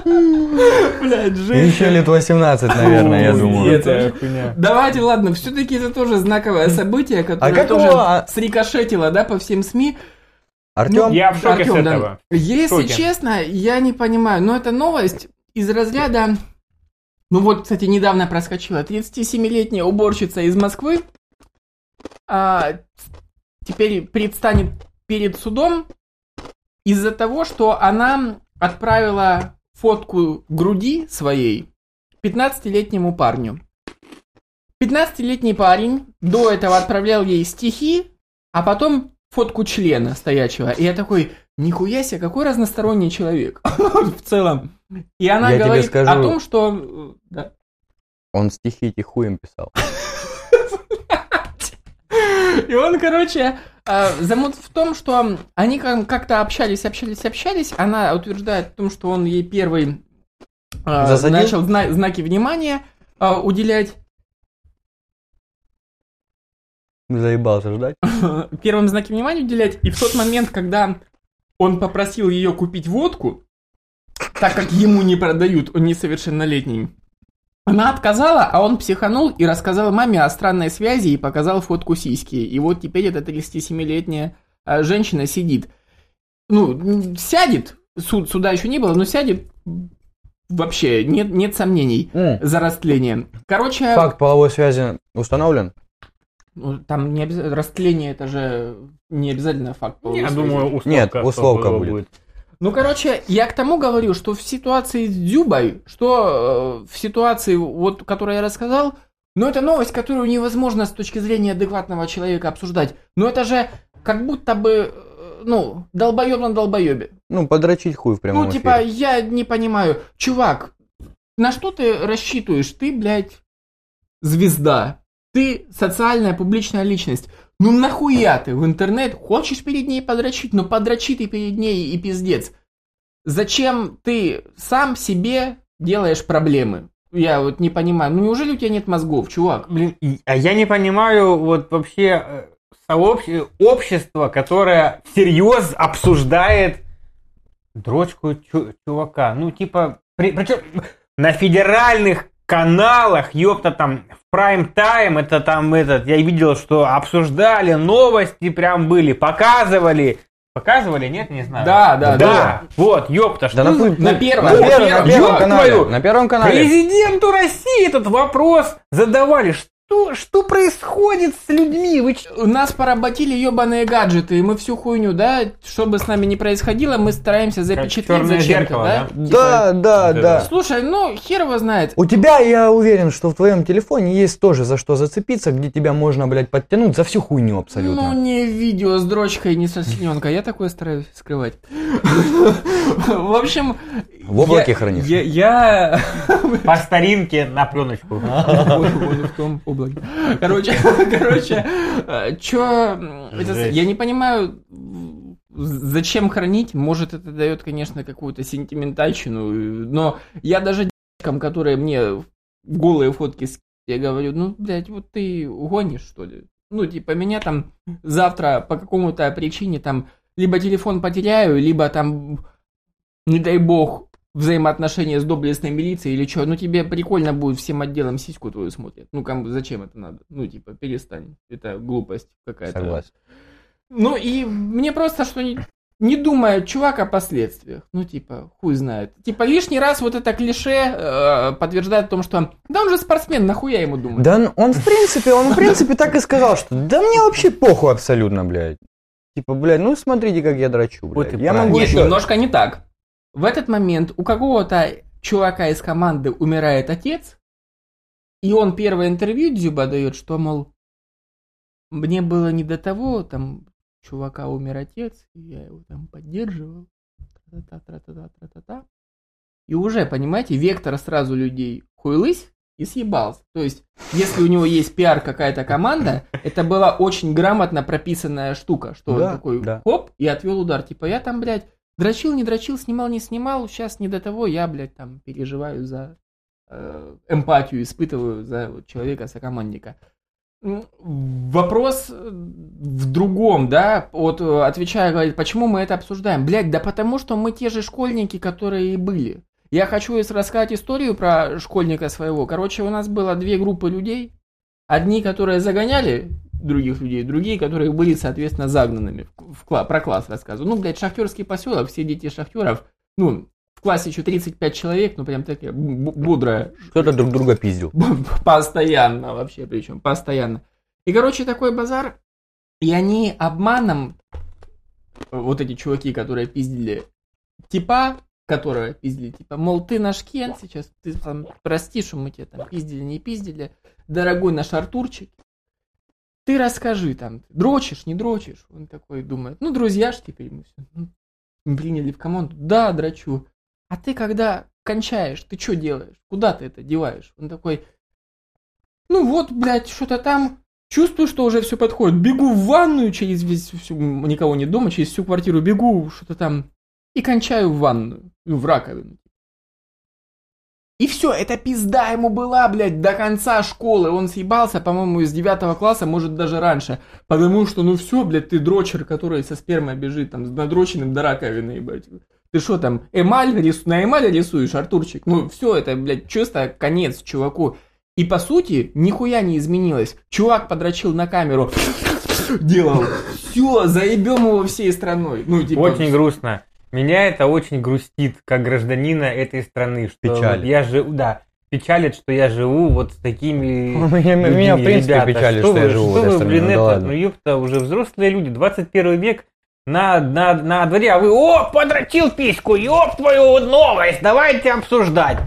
Блядь, жесть. Еще лет 18, наверное, я думаю. нет. Это хуйня. Давайте, ладно, все-таки это тоже знаковое событие, которое как тоже а- срикошетило, да, по всем СМИ. Артем, Я в шоке Артём, с да. этого. Если шоке. честно, я не понимаю, но это новость из разряда... Ну вот, кстати, недавно проскочила. 37-летняя уборщица из Москвы а, теперь предстанет перед судом из-за того, что она отправила фотку груди своей 15-летнему парню. 15-летний парень до этого отправлял ей стихи, а потом фотку члена стоячего. И я такой, нихуя себе, какой разносторонний человек в целом. И она Я говорит скажу. о том, что... да. он стихи эти хуем писал. И он, короче, замут в том, что они как- как-то общались, общались, общались. Она утверждает в том, что он ей первый э, Засадил? начал зна- знаки внимания э, уделять. Заебался ждать. первым знаки внимания уделять. И в тот момент, когда он попросил ее купить водку, так как ему не продают, он несовершеннолетний, она отказала, а он психанул и рассказал маме о странной связи и показал фотку сиськи. И вот теперь эта 37-летняя а, женщина сидит. Ну, сядет, суд, суда еще не было, но сядет вообще, нет, нет сомнений М, за растление. Короче, Факт половой связи установлен? ну, там не обязательно, растление это же не обязательно факт. половой Я связи. думаю, условка. Нет, условка будет. Ну, короче, я к тому говорю, что в ситуации с Дзюбой, что э, в ситуации, вот, которую я рассказал, ну, это новость, которую невозможно с точки зрения адекватного человека обсуждать. Но это же как будто бы, э, ну, долбоеб на долбоебе. Ну, подрочить хуй в прямом Ну, типа, эфире. я не понимаю, чувак, на что ты рассчитываешь? Ты, блядь, звезда. Ты социальная публичная личность. Ну нахуя ты в интернет хочешь перед ней подрочить, но подрочи ты перед ней и пиздец. Зачем ты сам себе делаешь проблемы? Я вот не понимаю. Ну неужели у тебя нет мозгов, чувак? Блин, а я не понимаю вот вообще э, сообщ- общество, которое всерьез обсуждает дрочку чу- чувака. Ну, типа, причем на федеральных каналах, ёпта, там, в прайм-тайм, это там, этот, я видел, что обсуждали, новости прям были, показывали. Показывали, нет, не знаю. Да, да, да. да. Вот, ёпта, что Да на, на на- первом, на на первом, на первом, канале. твою. На первом канале. Президенту России этот вопрос задавали. Что, что происходит с людьми? Вы ч- Нас поработили ебаные гаджеты, и мы всю хуйню, да, что бы с нами ни происходило, мы стараемся запечатлеть зачем-то, да? да? Типа, Да, да, да. это. Слушай, ну, хер его знает. У тебя, я уверен, что в твоем телефоне есть тоже за что зацепиться, где тебя можно, блядь, подтянуть за всю хуйню абсолютно. Ну, не видео с дрочкой, не со слюнкой. Я такое стараюсь скрывать. В общем... В облаке я- хранишь? Я... я- по старинке на пленочку. В том облаке. Короче, короче, э, чё... Я не понимаю, зачем хранить. Может, это дает, конечно, какую-то сентиментальщину. Но я даже девочкам, которые мне в голые фотки я говорю, ну, блядь, вот ты гонишь, что ли? Ну, типа, меня там завтра по какому-то причине там либо телефон потеряю, либо там, не дай бог, взаимоотношения с доблестной милицией или что, ну тебе прикольно будет всем отделом сиську твою смотрят. Ну, кому, зачем это надо? Ну, типа, перестань. Это глупость какая-то. Согласен. Ну, и мне просто что не, не думает чувак о последствиях. Ну, типа, хуй знает. Типа, лишний раз вот это клише э, подтверждает о том, что да он же спортсмен, нахуя ему думать? Да он- в принципе, он в принципе так и сказал, что да мне вообще похуй абсолютно, блядь. Типа, блядь, ну смотрите, как я дрочу, Вот блядь. и Я правильно. могу Нет, еще... немножко не так. В этот момент у какого-то чувака из команды умирает отец, и он первое интервью Дзюба дает, что, мол, мне было не до того, там, чувака умер отец, и я его там поддерживал, тра-та-та, тра-та-та, тра-та-та. И уже, понимаете, вектор сразу людей хуйлысь и съебался. То есть, если у него есть пиар какая-то команда, это была очень грамотно прописанная штука, что Да, он такой да. хоп и отвел удар. Типа, я там, блядь, дрочил, не дрочил, снимал, не снимал, сейчас не до того, я, блядь, там переживаю за э, эмпатию, испытываю за вот человека, сокомандника. Вопрос э, в другом, да, вот э, отвечая, говорит, почему мы это обсуждаем? Блядь, да потому что мы те же школьники, которые и были. Я хочу рассказать историю про школьника своего. Короче, у нас было две группы людей. Одни, которые загоняли других людей, другие, которые были, соответственно, загнанными. В, кла- про класс рассказываю. Ну, блядь, шахтерский поселок, все дети шахтеров. Ну, в классе еще 35 человек, ну, прям такая бодрая Кто-то друг друга пиздил. Постоянно вообще, причем постоянно. И, короче, такой базар. И они обманом, вот эти чуваки, которые пиздили типа, которые пиздили, типа, мол, ты наш Кен сейчас, ты там, прости, что мы тебя там пиздили, не пиздили, дорогой наш Артурчик, ты расскажи там, дрочишь, не дрочишь? Он такой думает, ну, друзья ж теперь мы все, ну, приняли в команду, да, дрочу. А ты когда кончаешь, ты что делаешь? Куда ты это деваешь? Он такой, ну вот, блядь, что-то там, чувствую, что уже все подходит. Бегу в ванную через весь, всю, никого не дома, через всю квартиру бегу, что-то там, и кончаю в ванную, ну, в раковину. И все, это пизда ему была, блядь, до конца школы. Он съебался, по-моему, из девятого класса, может, даже раньше. Потому что, ну все, блядь, ты дрочер, который со спермой бежит, там, с надроченным до раковины, ебать. Ты что там, эмаль рис... на эмаль рисуешь, Артурчик? Ну, все это, блядь, чисто конец чуваку. И по сути, нихуя не изменилось. Чувак подрочил на камеру, делал. Все, заебем его всей страной. Ну, типа, Очень грустно. Меня это очень грустит, как гражданина этой страны. Что Печалит. вот я живу, да, печалит, что я живу вот с такими Меня, людьми. меня, в принципе, Ребята, печалит, что что я живу в что этой вы, стране. блин, Ну это, ну ёпта, уже взрослые люди, 21 век, на, на, на дворе, а вы, о, подрочил письку, ёб твою новость, давайте обсуждать.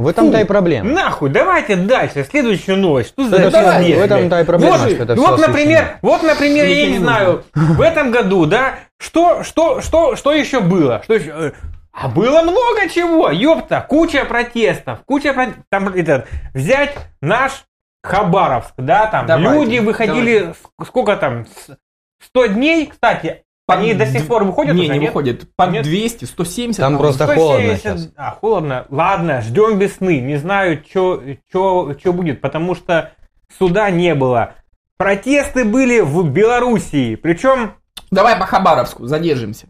В этом-то и проблема. Нахуй, давайте дальше, следующую новость. Что за Это пиздец, всё- в этом-то и проблема, Вот, что это вот, освещено. например, вот, например, я не знаю, в этом году, да, что, что, что, что еще было? Что еще? Э, А было много чего, ёпта, куча протестов, куча там этот, взять наш Хабаровск, да, там Давайте, люди выходили, с- сколько там, с- 100 дней, кстати, они до сих пор выходят Не, уже, не нет? выходят. По Нет? 200, 170. Там по-моему. просто холодно 170. сейчас. А, холодно. Ладно, ждем весны. Не знаю, что будет, потому что суда не было. Протесты были в Белоруссии. Причем, Давай по Хабаровску, задержимся.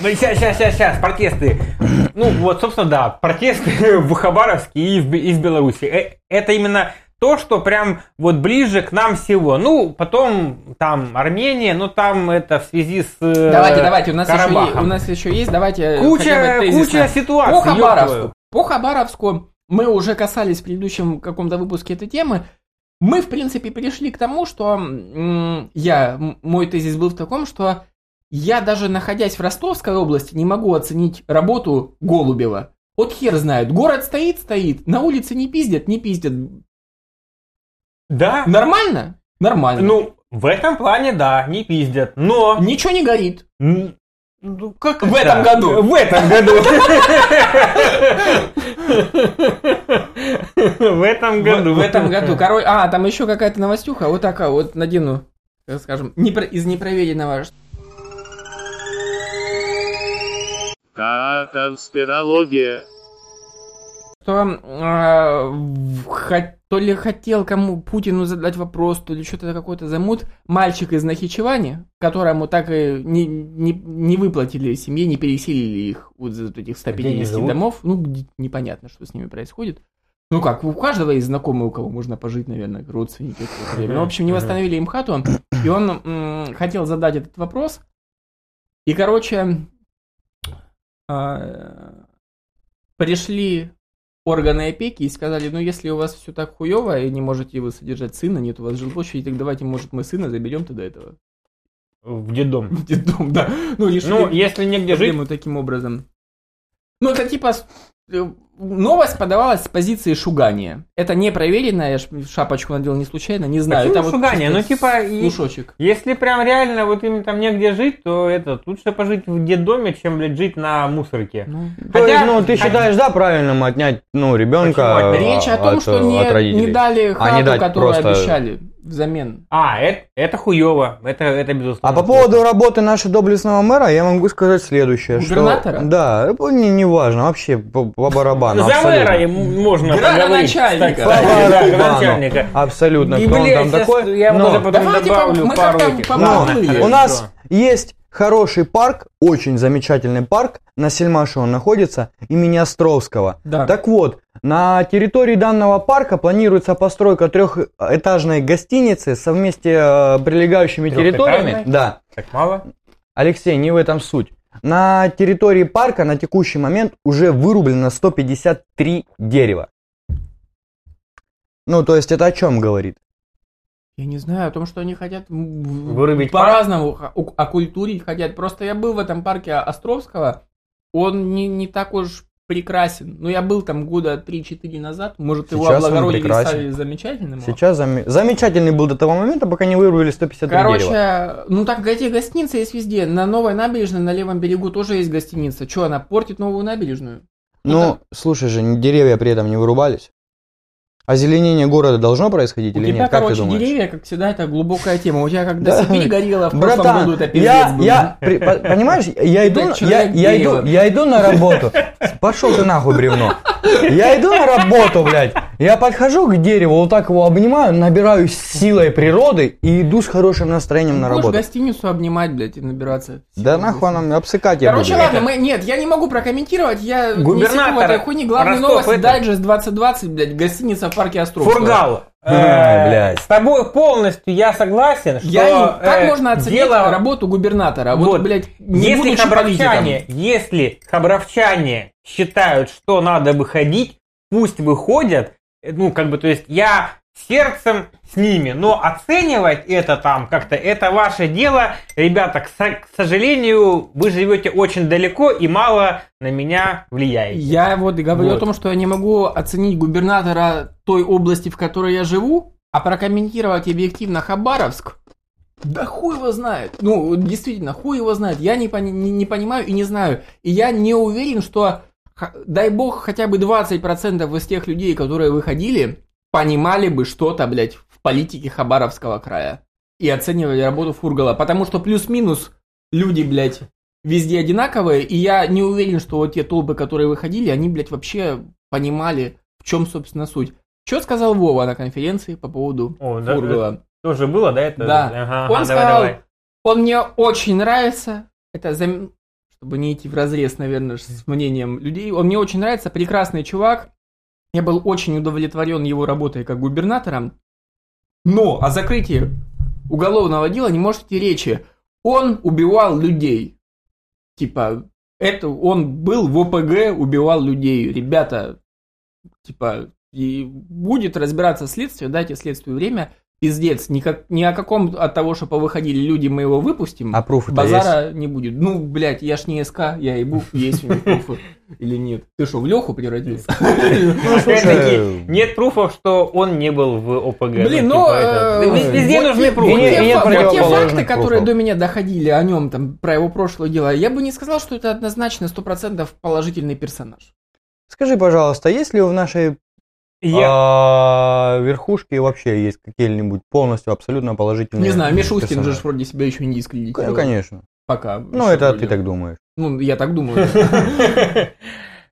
ну, сейчас, сейчас, сейчас, сейчас, протесты. Ну, вот, собственно, да, протесты в Хабаровске и в, и в Беларуси. Э, Это именно то, что прям вот ближе к нам всего. Ну, потом там Армения, но там это в связи с э, Давайте, давайте, у нас, еще, Карабахом. у нас еще есть, давайте Куча, бы тезисно. куча ситуаций. По Хабаровску. По Хабаровску мы уже касались в предыдущем каком-то выпуске этой темы. Мы, в принципе, перешли к тому, что я, мой тезис был в таком, что я даже находясь в Ростовской области не могу оценить работу Голубева. Вот хер знает, город стоит, стоит, на улице не пиздят, не пиздят. Да, Нормально? Нормально. Ну, в этом плане, да, не пиздят. Но... Ничего не горит. Ну, как В это? этом году. В этом году. В этом году. В, этом году. Король. А, там еще какая-то новостюха. Вот такая вот надену, скажем, из непроверенного. Конспирология. Что а, в- хо- то ли хотел кому Путину задать вопрос, то ли что-то какой-то замут. Мальчик из Нахичевани, которому так и не, не, не выплатили семье, не переселили их вот вот этих они 150 живут? домов. Ну, непонятно, что с ними происходит. Ну как, у каждого есть знакомые, у кого можно пожить, наверное, родственники. Ну, в общем, не восстановили им хату, и он м, хотел задать этот вопрос. И, короче, а, пришли органы опеки и сказали, ну, если у вас все так хуево, и не можете вы содержать сына, нет у вас жилплощади, так давайте, может, мы сына заберем туда этого. В детдом. В детдом, да. Ну, решили Ну, если негде жить, таким образом. Ну, это типа э, новость подавалась с позиции шугания. Это не проверенная, я ж шапочку надел не случайно, не знаю. Почему это шугание? чисто Ну, типа, слушочек. если прям реально вот им там негде жить, то это лучше пожить в детдоме, чем, блядь, жить на мусорке. Ну, То Хотя- есть, ну, ты считаешь, да, правильным отнять, ну, ребенка Почему? Речь о том, от, что от не, не дали А хату, не дать которую просто- обещали взамен. А, это, это хуево. Это, это безусловно. А по поводу работы нашего доблестного мэра я могу сказать следующее. Губернатора? Что, да, это не, не важно, вообще по, по барабану. За абсолютно. мэра ему можно поговорить. По кстати. Да, барабану. градоначальника. Абсолютно. И, блядь, там такой. я Но- тоже потом Давайте добавлю пару этих. Поплыли. у нас есть хороший парк, очень замечательный парк, на Сельмаше он находится, имени Островского. Да. Так вот, на территории данного парка планируется постройка трехэтажной гостиницы со вместе э, прилегающими территориями. Да. Так мало? Алексей, не в этом суть. На территории парка на текущий момент уже вырублено 153 дерева. Ну, то есть это о чем говорит? Я не знаю, о том, что они хотят Вырубить по-разному окультурить хотят. Просто я был в этом парке Островского, он не, не так уж прекрасен. Ну, я был там года 3-4 назад, может, его Сейчас он облагородили и стали замечательным. Сейчас заме- замечательный был до того момента, пока не вырубили 153 Короче, дерева. ну так эти гостиницы есть везде. На новой набережной, на левом берегу тоже есть гостиница. Что, она портит новую набережную? Ну, слушай же, деревья при этом не вырубались. Озеленение города должно происходить У или тебя, нет? Как ты короче, думаешь? деревья, как всегда, это глубокая тема. У тебя как Да. до Сибирь горело в прошлом Братан, году, это пиздец я, был. я, при- по- понимаешь, я иду, Блядь, я, я иду, я иду на работу. Пошел ты нахуй, бревно. Я иду на работу, блядь. Я подхожу к дереву, вот так его обнимаю, набираюсь силой природы и иду с хорошим настроением на Будешь работу. гостиницу обнимать, блядь, и набираться. Да нахуй нам обсыкать я Короче, буду. ладно, мы, нет, я не могу прокомментировать, я Губернатор не в этой хуйне. Главная Ростов новость, это- дайджест 2020, блядь, гостиница парке Островского. Фургал. Ай, э, блядь. С тобой полностью я согласен, что Я как э, можно оценить дело- работу губернатора? Вот, Вот, блядь, если хабаровчане, если хабаровчане считают, что надо выходить, пусть выходят. Э, Ну, как бы, то есть, я сердцем с ними. Но оценивать это там как-то, это ваше дело. Ребята, к, со- к сожалению, вы живете очень далеко и мало на меня влияете. Я вот говорю Вот. о том, что я не могу оценить губернатора той области, в которой я живу, а прокомментировать объективно Хабаровск. Да хуй его знает. Ну, действительно, хуй его знает. Я не, пони- не, не понимаю и не знаю. И я не уверен, что, дай бог, хотя бы 20% из тех людей, которые выходили, понимали бы что-то, блядь, в политике Хабаровского края. И оценивали работу Фургала. Потому что плюс-минус люди, блядь, везде одинаковые, и я не уверен, что вот те толпы, которые выходили, они, блядь, вообще понимали, в чем, собственно, суть. Что сказал Вова на конференции по поводу О, да, Фургала? Тоже было, да? Это? Да. Ага, Он ага, сказал, давай, давай. Он мне очень нравится, это зам- чтобы не идти в разрез, наверное, с мнением людей, он мне очень нравится, прекрасный чувак, я был очень удовлетворен его работой как губернатором, но о закрытии уголовного дела не может идти речи. Он убивал людей. Типа, это он был в ОПГ, убивал людей. Ребята, типа, и будет разбираться следствие, дайте следствию время. Пиздец, никак, ни о каком от того, что повыходили люди, мы его выпустим. А пруфы-то Базара не будет. Ну, блядь, я ж не СК, я ебу, есть у них пруфы или нет. Ты что, в Леху превратился? Ну, Опять-таки, нет пруфов, что он не был в ОПГ. Блин, ну, ну, типа, это- э, Вез- везде нужны пруфы. Те, факты, которые до меня доходили о нем, там, про его прошлое дело, я бы не сказал, что это однозначно 100% положительный персонаж. Скажи, пожалуйста, есть ли в нашей Я- а, верхушке вообще есть какие-нибудь полностью абсолютно положительные Не знаю, Мишустин же вроде себя еще не дискредитировал. Ну, конечно. Пока. Ну, это вроде. ты так думаешь. Ну, я так думаю.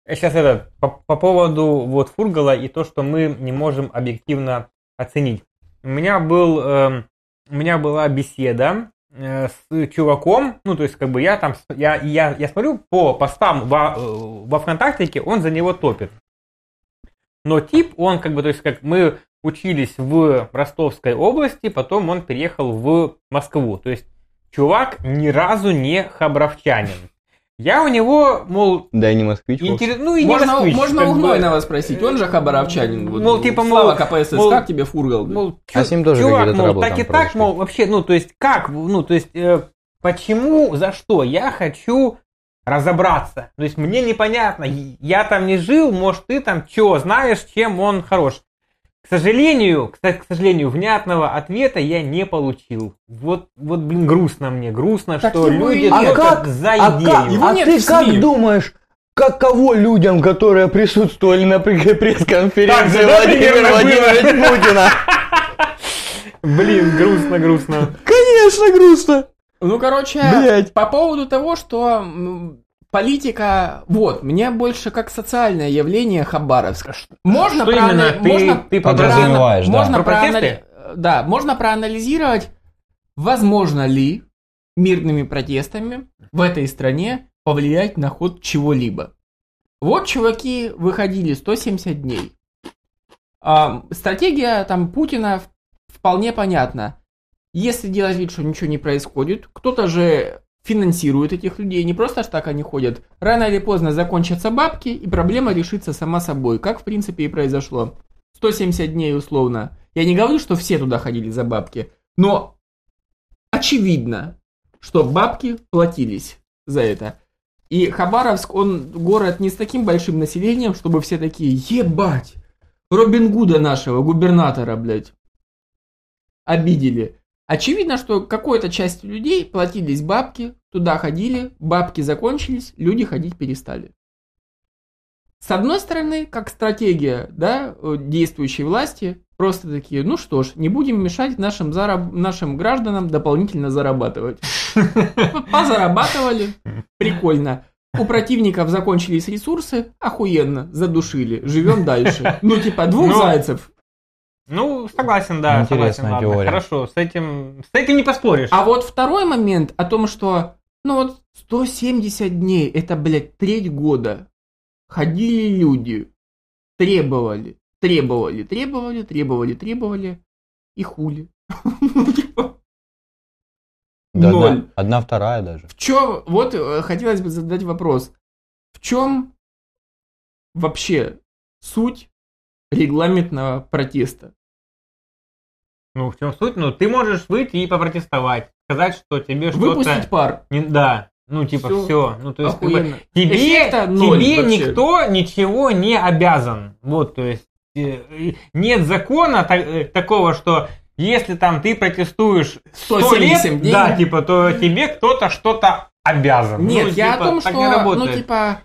Сейчас это, по, по поводу вот Фургала и то, что мы не можем объективно оценить. У меня был, эм, у меня была беседа э, с чуваком, ну, то есть, как бы я там, я, я, я смотрю по постам во, э, во ВКонтактике, он за него топит. Но тип, он как бы, то есть, как мы учились в Ростовской области, потом он переехал в Москву. То есть, чувак ни разу не хабаровчанин. Я у него, мол, Да и не москвич. интерес... ну и не Можно, москвич, можно у бы. Гнойного спросить, он же хабаровчанин. Вот, Мол, типа, Слава мол, КПСС, мол, как тебе фургал? Мол, А чё- с ним тоже чувак, мол, так и так, мол, вообще, ну, то есть, как, ну, то есть, э, почему, за что? Я хочу разобраться. То есть, мне непонятно, я там не жил, может, ты там что, знаешь, чем он хорош. К сожалению, кстати, к сожалению, внятного ответа я не получил. Вот, вот, блин, грустно мне, грустно, Так что люди А как? за А, идею. как? Его А нет ты как думаешь, каково людям, которые присутствовали на пресс-конференции Владимира Владимировича Путина? Блин, грустно, грустно. Конечно, грустно. Ну, короче, Блядь. по поводу того, что политика, вот, мне больше как социальное явление Хабаровск. Можно, Что проана- именно ты- можно, ты подразумеваешь, да. можно, Про проана- да, можно проанализировать, возможно ли мирными протестами в этой стране повлиять на ход чего-либо. Вот чуваки выходили 170 дней. А, стратегия там Путина вполне понятна. Если делать вид, что ничего не происходит, кто-то же финансирует этих людей, не просто ж так они ходят. Рано или поздно закончатся бабки, и проблема решится сама собой, как в принципе и произошло. 170 дней условно. Я не говорю, что все туда ходили за бабки, но очевидно, что бабки платились за это. И Хабаровск, он город не с таким большим населением, чтобы все такие, ебать, Робин Гуда нашего, губернатора, блядь, обидели. Очевидно, что какой-то часть людей платились бабки, туда ходили, бабки закончились, люди ходить перестали. С одной стороны, как стратегия да, э, действующей власти, просто такие, ну что ж, не будем мешать нашим, зараб- нашим гражданам дополнительно зарабатывать. Позарабатывали, прикольно. У противников закончились ресурсы, охуенно, задушили, живем дальше. Ну типа двух Ну, зайцев. Ну, согласен, да, Интересная согласен, ладно. теория. Хорошо, с этим, с этим не поспоришь. А вот второй момент о том, что, ну вот 170 дней, это, блядь, треть года. Ходили люди, требовали, требовали, требовали, требовали, требовали, и хули. Да, Ноль. да. Одна вторая даже. В чем, вот э, хотелось бы задать вопрос, в чем вообще суть регламентного протеста? Ну, в чем суть? Ну, ты можешь выйти и попротестовать. Сказать, что тебе Выпустить что-то... пар. не- Да. Ну, типа, Всё. все. Ну, то есть, как бы, Охуенно. тебе, тебе никто ничего не обязан. Вот, то есть, э, нет закона та- э, такого, что если там ты протестуешь 100 177 лет, дней. да, типа, то тебе кто-то что-то обязан. Нет, Ну, я типа, о том, так что, не ну, типа,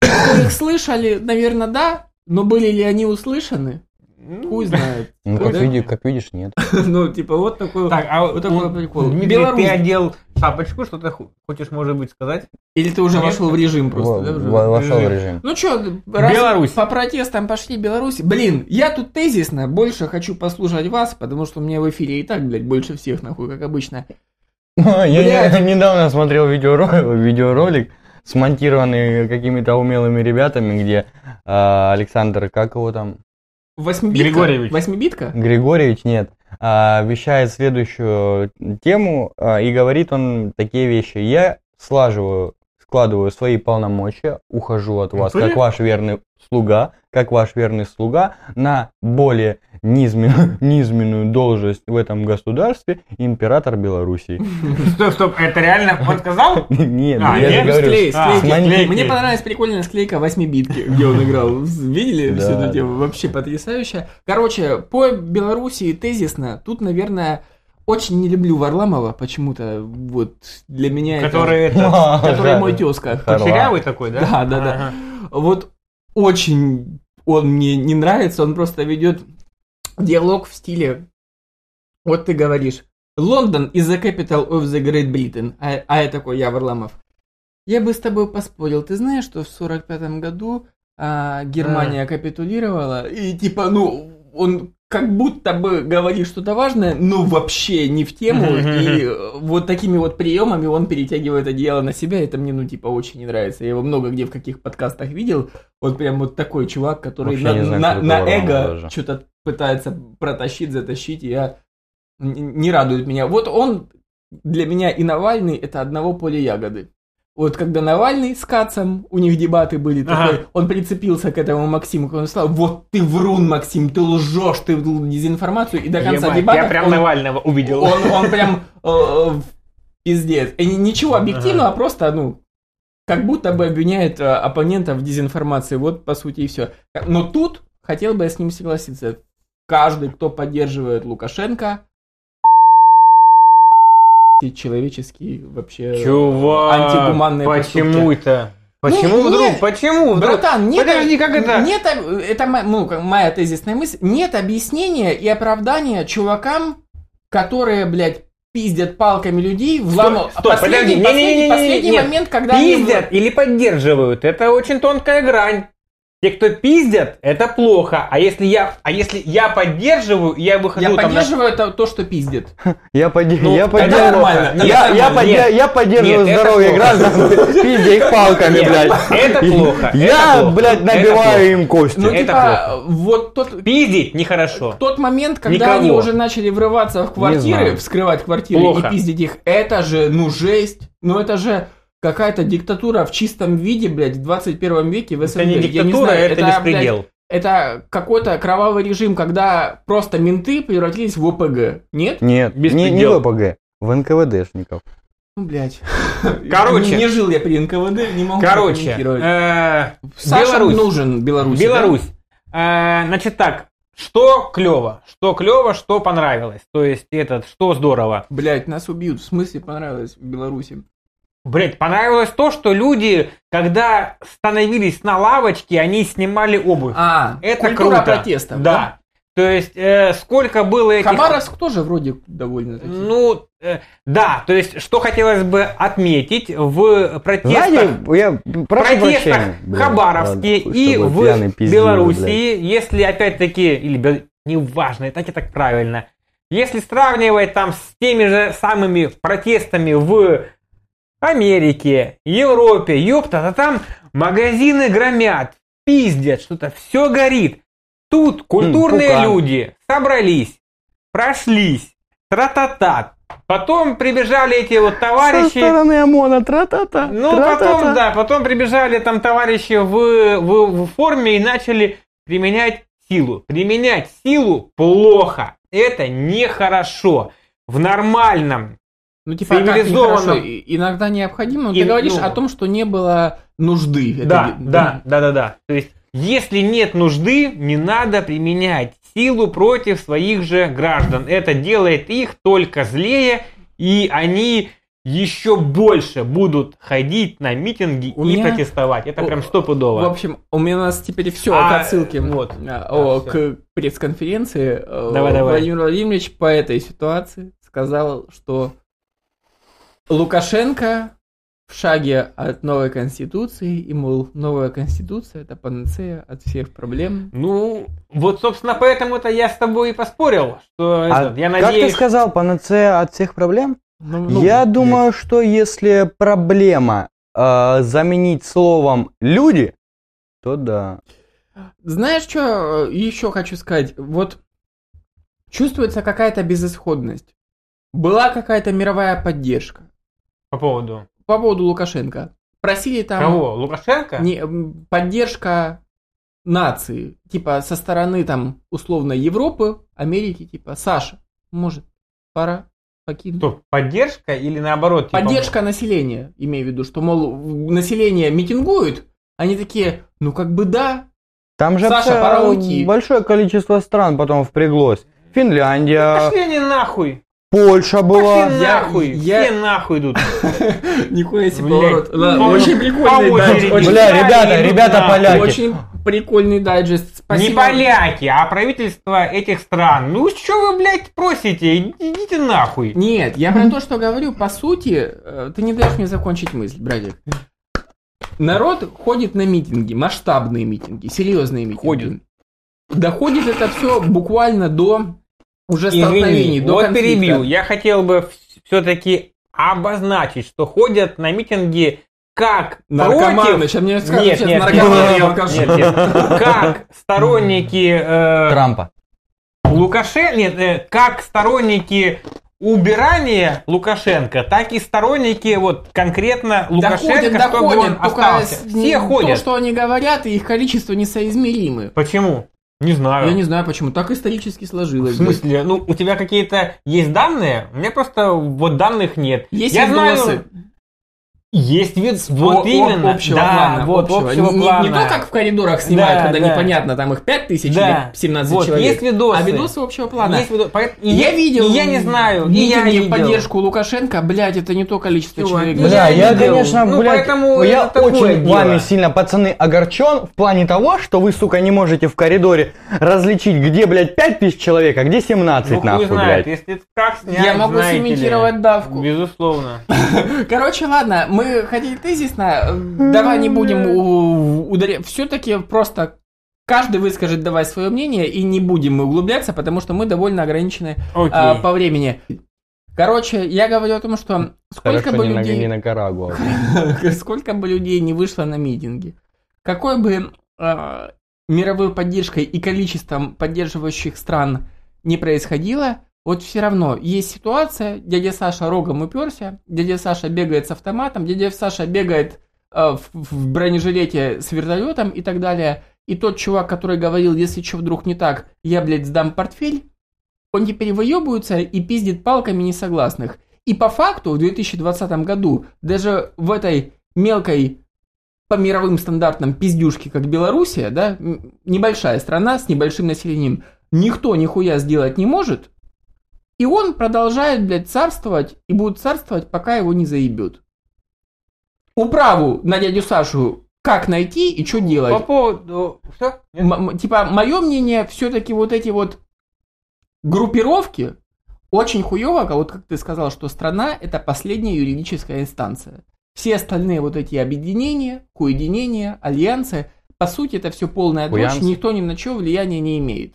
их слышали, наверное, да, но были ли они услышаны, Ну, хуй знает. Ну, как, Да? види- как видишь, нет. Ну, типа, вот такой... Так, а Вот такой прикол. Дмитрий, Беларусь. ты одел шапочку, что ты хочешь, может быть, сказать? Или ты уже вошел в режим просто, Во- да, уже? во- Вошел в Режим. режим. Ну что, раз Беларусь. по протестам пошли Беларусь. Блин, я тут тезисно больше хочу послушать вас, потому что у меня в эфире и так, блядь, больше всех, нахуй, как обычно. Я не- недавно смотрел видеоролик, видеоролик, смонтированный какими-то умелыми ребятами, где а, Александр, как его там, Восьмибитка? Григорьевич. Восьмибитка? Григорьевич, нет, а, вещает следующую тему а, и говорит он такие вещи. Я слаживаю, складываю свои полномочия, ухожу от вас, как ваш верный слуга, как ваш верный слуга, на более низменную, низменную должность в этом государстве император Белоруссии. Стоп, стоп, это реально он сказал? Нет, А, я говорю, А. Мне понравилась прикольная склейка восьмибитки, где он играл. Видели Да, всю эту да. тему? Вообще потрясающе. Короче, по Белоруссии тезисно, тут, наверное, очень не люблю Варламова почему-то. Вот для меня Который это... это... Который мой тезка. Кучерявый такой, да? Да, да, да. Вот очень он мне не нравится, он просто ведет диалог в стиле вот ты говоришь Лондон is the capital of the Great Britain, а, а я такой, я Варламов. Я бы с тобой поспорил, ты знаешь, что в сорок пятом году а, Германия капитулировала, и типа, ну, он как будто бы говорит что-то важное, но вообще не в тему, и вот такими вот приемами он перетягивает одеяло на себя, это мне, ну, типа, очень не нравится. Я его много где в каких подкастах видел, вот прям вот такой чувак, который Вообще на, знаю, на- на эго что-то пытается протащить, затащить, и я не радует меня. Вот он для меня и Навальный это одного поля ягоды. Вот когда Навальный с Кацем, у них дебаты были, Ага. такой, он прицепился к этому Максиму, он сказал, вот ты врун, Максим, ты лжешь, ты дезинформацию, и до конца Ебать, дебатов Я прям он, Навального увидел. он, он прям э, э, пиздец. И ни- ничего объективного, а просто, ну, как будто бы обвиняет э, оппонента в дезинформации. Вот, по сути, и все. Но тут хотел бы я с ним согласиться. Каждый, кто поддерживает Лукашенко, человеческий вообще Чувак, антигуманные почему это? Почему Ну, вдруг? нет. Почему вдруг? Братан, нет, Подожди, как это? Нет, это ну, моя тезисная мысль. Нет объяснения и оправдания чувакам, которые, блядь, пиздят палками людей, вламывают. стой, последний, подожди, последний, не-не-не-не-не, последний нет. момент, когда они- Пиздят или поддерживают, это очень тонкая грань. Те, кто пиздят, это плохо. А если я, а если я поддерживаю, я выхожу Я там на- поддерживаю это то, что пиздит. Я, Ну, я это поддерживаю, нормально, я, я, я поддерживаю Нет, здоровье плохо. граждан, пиздя их палками, Нет, блядь. это плохо, Я, это плохо, блядь, набиваю плохо. им кости. Ну, Это типа, вот тот, Пиздить нехорошо. тот момент, когда Никого. они уже начали врываться в квартиры, вскрывать квартиры Плохо. и пиздить их, это же, ну, жесть. Ну, это же какая-то диктатура в чистом виде, блядь, в 21 веке в СНГ. Это не Я диктатура, знаю, это блядь, беспредел. это какой-то кровавый режим, когда просто менты превратились в ОПГ. Нет? Нет, не, не Беспредел. в ОПГ, в НКВДшников. Ну, блядь. Короче. Не, не жил я при НКВД, не могу Короче, э, Саша Беларусь. нужен Беларусь. Беларусь. Э, Значит так, что клево, что клево, что понравилось. То есть этот, что здорово. Блять, нас убьют. В смысле понравилось в Беларуси? Блять, понравилось то, что люди, когда становились на лавочке, они снимали обувь. А, Это культура круто. протеста. Да. То есть, э, сколько было этих... Хабаровск тоже вроде довольно таки. Ну, э, да, то есть, что хотелось бы отметить в протестах... Знаете, я прошу протестах Хабаровске ладно, и в Белоруссии, если опять-таки, или неважно, это не так правильно, если сравнивать там с теми же самыми протестами в Америке, Европе, ёпта, то там магазины громят, пиздят, что-то все горит. Тут культурные пукан. люди собрались, прошлись, тра-та-та. Потом прибежали эти вот Со товарищи. стороны ОМОНа, тра-та-та, Ну, тра-та-та. потом, да, потом прибежали там товарищи в, в, в форме и начали применять силу. Применять силу плохо. это нехорошо. В нормальном Ну, типа, как Цивилизованно. и- иногда необходимо, но И- ты говоришь ну- о том, что не было нужды. Это Да, ли- да, да, да, да. То есть, если нет нужды, не надо применять силу против своих же граждан. Это делает их только злее, и они еще больше будут ходить на митинги У и меня- протестовать. Это О, прям В стопудово. общем, у меня у нас теперь все А, к отсылке вот. а, о, Да, к пресс-конференции. Э, Давай, давай. Владимир Владимирович по этой ситуации сказал, что Лукашенко в шаге от новой конституции, и, мол, новая конституция это панацея от всех проблем. Ну, вот, собственно, поэтому-то я с тобой и поспорил, что А этот, я как ты надеюсь... сказал, панацея от всех проблем? Ну, ну, Я блядь. думаю, что если проблема э, заменить словом люди, то да. Знаешь, что еще хочу сказать? Вот чувствуется какая-то безысходность. Была какая-то мировая поддержка По поводу... по поводу Лукашенко. Просили там Кого? Лукашенко? не, поддержка нации, типа со стороны там условно Европы, Америки, типа Саша, может, пора покинуть. Что, поддержка или наоборот? типа, Поддержка населения, имею в виду, что, мол, население митингует, они такие, ну как бы да, Там же Саша, пора уйти. большое количество стран потом впряглось. Финляндия, Пошли они нахуй. Польша была. Пошли Я- нахуй. я- Все нахуй идут. Нихуя себе поворот. Очень прикольный дайджест. Бля, ребята, ребята поляки. очень прикольный дайджест. Спасибо. Не поляки, а правительство этих стран. Ну что вы, блядь, просите? Идите нахуй. Нет, я про то, что говорю, по сути, э, ты не даешь мне закончить мысль, братик. Народ ходит на митинги, масштабные митинги, серьезные митинги. Ходит. Доходит это все буквально до уже столкновений, Извини, до вот конфликта. перебил. Я хотел бы все-таки обозначить, что ходят на митинги как Наркоманы, против... сейчас мне скажут, Нет, сейчас нет, наркоманы нет, алкаши. нет, нет. Как сторонники э, Трампа. Лукашенко, нет, э, как сторонники убирания Лукашенко, так и сторонники вот конкретно Лукашенко, Доходят, чтобы он доходят, только остался. Все то, ходят. что они говорят, и их количество несоизмеримы. Почему? Не знаю. Я не знаю почему, так исторически В сложилось. смысле? Ну, у тебя какие-то есть данные? У меня просто вот данных нет. Есть Я видосы. знаю, есть вид, вот о- именно. общего да, плана, вот общего. общего не, не- плана. не то, как в коридорах снимают, Да, когда да. непонятно, там их 5 тысяч Да. или 17 Вот, человек. есть видосы. А видосы общего плана. Есть видос- поэт- и я видел. и я не знаю, и я видел. поддержку Лукашенко, блядь, это не то количество Чувак, человек. ну, Бля, я я, конечно, Ну, блядь, поэтому я это такое очень дело. вами сильно, пацаны, огорчен в плане того, что вы, сука, не можете в коридоре различить, где, блядь, 5000 человек, а где 17, Ну, хуй нахуй, знает, блядь. если как снять, Я могу сымитировать давку. Безусловно. Короче, ладно, мы хотели тезисно, э, давай не будем ударять. Все-таки просто каждый выскажет давай свое мнение, и не будем мы углубляться, потому что мы довольно ограничены Окей. а, по времени. Короче, я говорю о том, что сколько Хорошо, бы не на, людей... не на Карагуа. Сколько бы людей не вышло на митинги, какой бы э, мировой поддержкой и количеством поддерживающих стран не происходило, вот все равно есть ситуация, дядя Саша рогом уперся, дядя Саша бегает с автоматом, дядя Саша бегает э, в, в бронежилете с вертолетом и так далее. И тот чувак, который говорил, если что вдруг не так, я, блядь, сдам портфель, он теперь выебывается и пиздит палками несогласных. И по факту в 2020 году даже в этой мелкой по мировым стандартам пиздюшки, как Белоруссия, да, небольшая страна с небольшим населением, никто нихуя сделать не может, и он продолжает, блядь, царствовать и будет царствовать, пока его не заебет. Управу на дядю Сашу как найти и что делать? По поводу... Что? М- м- типа, мое мнение, все-таки вот эти вот группировки очень хуево, а вот как ты сказал, что страна это последняя юридическая инстанция. Все остальные вот эти объединения, коединения, альянсы, по сути, это все полная дочь, никто ни на что влияния не имеет.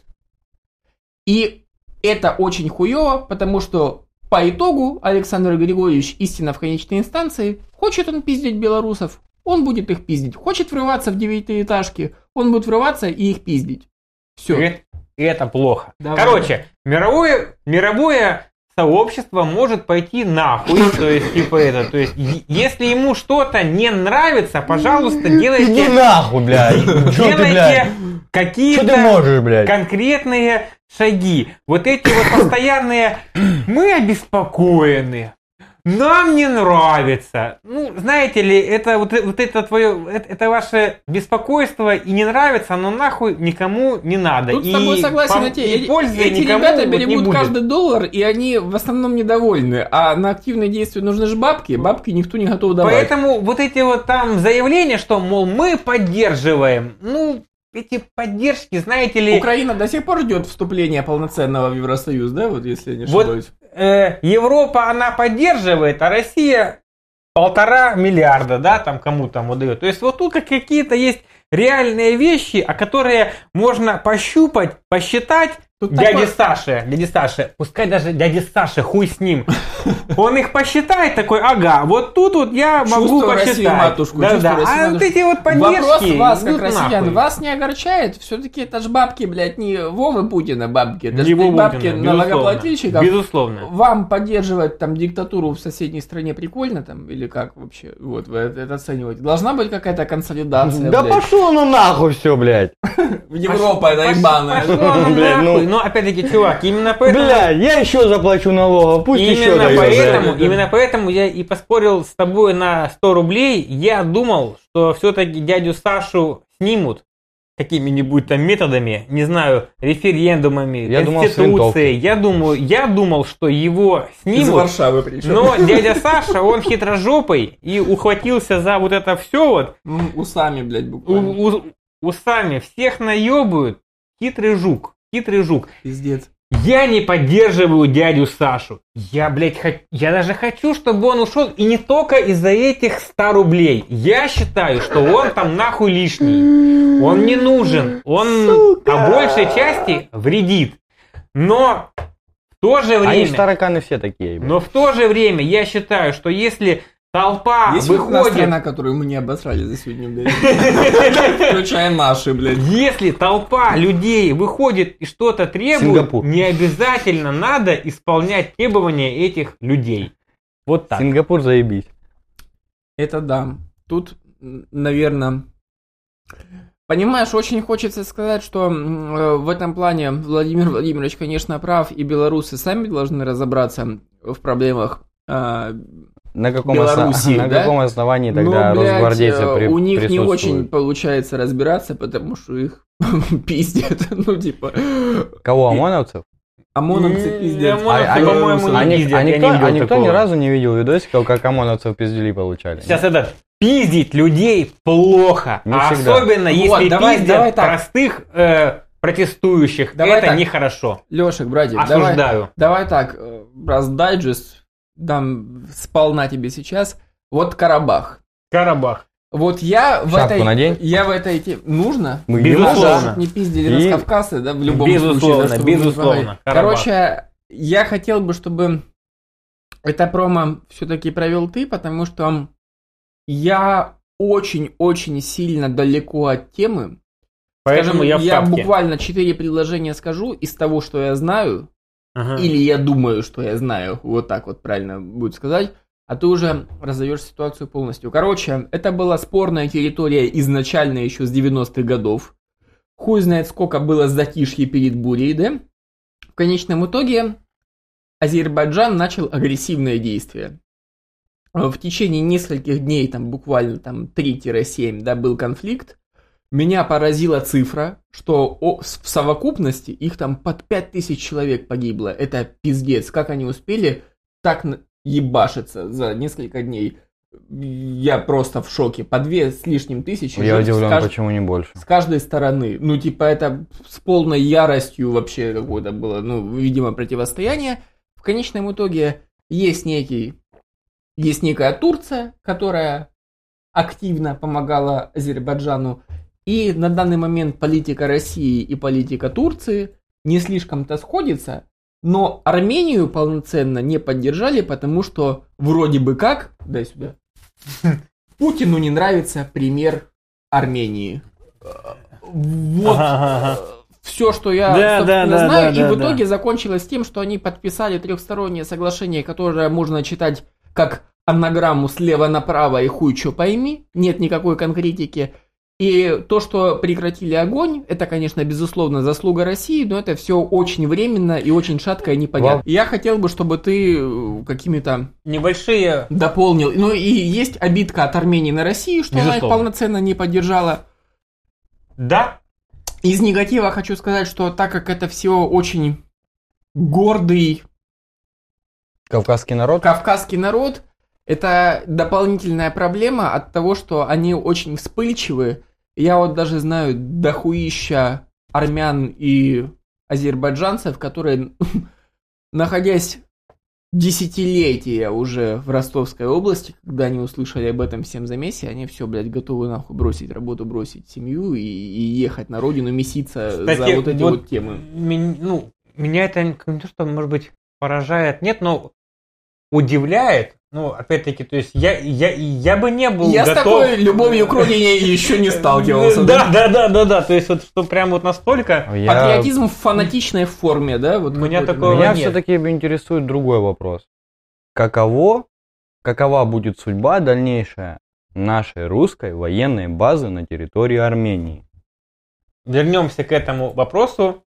И это очень хуево, потому что по итогу Александр Григорьевич истина в конечной инстанции, хочет он пиздить белорусов, он будет их пиздить. Хочет врываться в девятиэтажки, он будет врываться и их пиздить. Все. Это, это плохо. Давай. Короче, мировое, мировое сообщество может пойти нахуй, то есть, типа это, то есть, если ему что-то не нравится, пожалуйста, Иди делайте, нахуй, блядь. Делайте какие-то можешь, блядь? конкретные шаги, вот эти вот постоянные «мы обеспокоены», нам не нравится. Ну, знаете ли, это вот, вот это твое, это, это ваше беспокойство и не нравится, оно нахуй никому не надо. Тут и с тобой согласен, по- эти, и пользы эти никому ребята вот берегут будет. каждый доллар, и они в основном недовольны. А на активные действия нужны же бабки, бабки никто не готов давать. Поэтому вот эти вот там заявления, что, мол, мы поддерживаем, ну, эти поддержки, знаете ли, Украина до сих пор ждет вступления полноценного в Евросоюз, да, вот если я не Вот ошибаюсь. э, Европа, она поддерживает, а Россия полтора миллиарда, да, там кому там выдает. То есть вот тут как какие-то есть реальные вещи, о которые можно пощупать, посчитать. Тут Дяде такое- Саше, дяде Саше, пускай даже дяде Саше, хуй с ним. Он их посчитает такой, ага, вот тут вот я могу посчитать. Матушку, да, да. А вот эти вот поддержки Вопрос вас, как идут россиян, вас не огорчает? Все-таки это ж бабки, блядь, не Вовы Путина бабки, Его бабки налогоплательщиков. Безусловно. Вам поддерживать там диктатуру в соседней стране прикольно там или как вообще? Вот вы это, оцениваете. Должна быть какая-то консолидация, Да блядь. пошло ну нахуй все, блядь. Европа это ебаная. Блядь, ну. Но опять-таки, чувак, именно поэтому... Блядь, я еще заплачу налогов, пусть еще Именно дают. поэтому, да. именно поэтому я и поспорил с тобой на 100 рублей. Я думал, что все-таки дядю Сашу снимут какими-нибудь там методами, не знаю, референдумами, Я конституцией. Я думаю, я думал, что его Из снимут. Варшавы причем. Но дядя Саша, он хитрожопый и ухватился за вот это все вот. Усами, блядь, У- буквально. у- усами всех наебывают. Хитрый жук. Хитрый жук. Пиздец. Я не поддерживаю дядю Сашу. Я, блядь, хо- я даже хочу, чтобы он ушел. И не только из-за этих 100 рублей. Я считаю, что он там нахуй лишний. Он не нужен. Он по большей части вредит. Но в то же Они время... ж тараканы все такие. блядь. Но в то же время я считаю, что если толпа Есть выходит... страна, которую мы не обосрали за сегодня, блядь? Включая наши, блядь. Если толпа людей выходит и что-то требует, Сингапур. не обязательно надо исполнять требования этих людей. Вот так. Сингапур заебись. Это да. Тут, наверное... Понимаешь, очень хочется сказать, что э, в этом плане Владимир Владимирович, конечно, прав, и белорусы сами должны разобраться в проблемах а, На каком, Белоруссии, на да? каком основании Но, тогда блядь, росгвардейцы э, при- у них не очень получается разбираться, потому что их пиздят. Ну, типа, Кого, ОМОНовцев? ОМОНовцы пиздят. А- они- по-моему, не пиздят, а никто, а ни разу не видел видосиков, как ОМОНовцев пиздюли получали? Сейчас это пиздить людей плохо. Не а всегда. особенно Вот, если давай- пиздят давай так. простых э, протестующих. Давай это так. нехорошо. Лешек, братик, давай, Осуждаю. давай так, э, раз дайджест дам сполна тебе сейчас. Вот Карабах. Карабах. Вот я в Шапку этой... надень. Я в этой теме... Нужно? Мы Безусловно. Не пиздили И- нас Кавказы, да, в любом Безусловно, случае. да, безусловно. Короче, я хотел бы, чтобы это промо все-таки провел ты, потому что я очень-очень сильно далеко от темы. Поэтому Скажем, я в тапке. буквально четыре предложения скажу из того, что я знаю, Ага. или я думаю, что я знаю, вот так вот правильно будет сказать, а ты уже разовьешь ситуацию полностью. Короче, это была спорная территория изначально еще с 90-х годов. Хуй знает, сколько было затишье перед бурей, да? В конечном итоге Азербайджан начал агрессивное действие. В течение нескольких дней, там буквально там 3-7, да, был конфликт. Меня поразила цифра, что в совокупности их там под 5000 человек погибло. Это пиздец. Как они успели так ебашиться за несколько дней? Я просто в шоке. По две с лишним тысячи Я удивлен, кажд- почему не больше. с каждой стороны. Ну, типа, это с полной яростью вообще какое-то было, ну, видимо, противостояние. В конечном итоге есть некий, есть некая Турция, которая активно помогала Азербайджану. И на данный момент политика России и политика Турции не слишком-то сходится, но Армению полноценно не поддержали, потому что вроде бы как, дай сюда, Путину не нравится пример Армении. Вот Ага, ага. все, что я Да, да, да, знаю, да, и в да, итоге закончилось тем, что они подписали трехстороннее соглашение, которое можно читать как анаграмму слева направо и хуй что пойми, нет никакой конкретики. И то, что прекратили огонь, это, конечно, безусловно, заслуга России, но это все очень временно и очень шатко и непонятно. Вам- Я хотел бы, чтобы ты э, какими-то Небольшие дополнил. Ну и есть обидка от Армении на Россию, что она их Безусловно. полноценно не поддержала. Да, Из негатива хочу сказать, что так как это все очень гордый Кавказский народ? кавказский народ, это дополнительная проблема от того, что они очень вспыльчивы. Я вот даже знаю дохуища армян и азербайджанцев, которые, находясь десятилетия уже в Ростовской области, когда они услышали об этом всем замесе, они все, блядь, готовы нахуй бросить работу, бросить семью и, и ехать на родину, меситься Кстати, за вот эти вот вот, темы. Мен- ну, меня это не то, что, может быть, поражает, нет, но удивляет. Ну, опять-таки, то есть я, я, я бы не был Я с готов... такой любовью к родине еще не сталкивался. Да, да, да, да, да. То есть вот что прям вот настолько. Я- Патриотизм в фанатичной форме, да? Вот меня такого Меня все-таки интересует другой вопрос. Каково, какова будет судьба дальнейшая нашей русской военной базы на территории Армении? Вернемся к этому вопросу.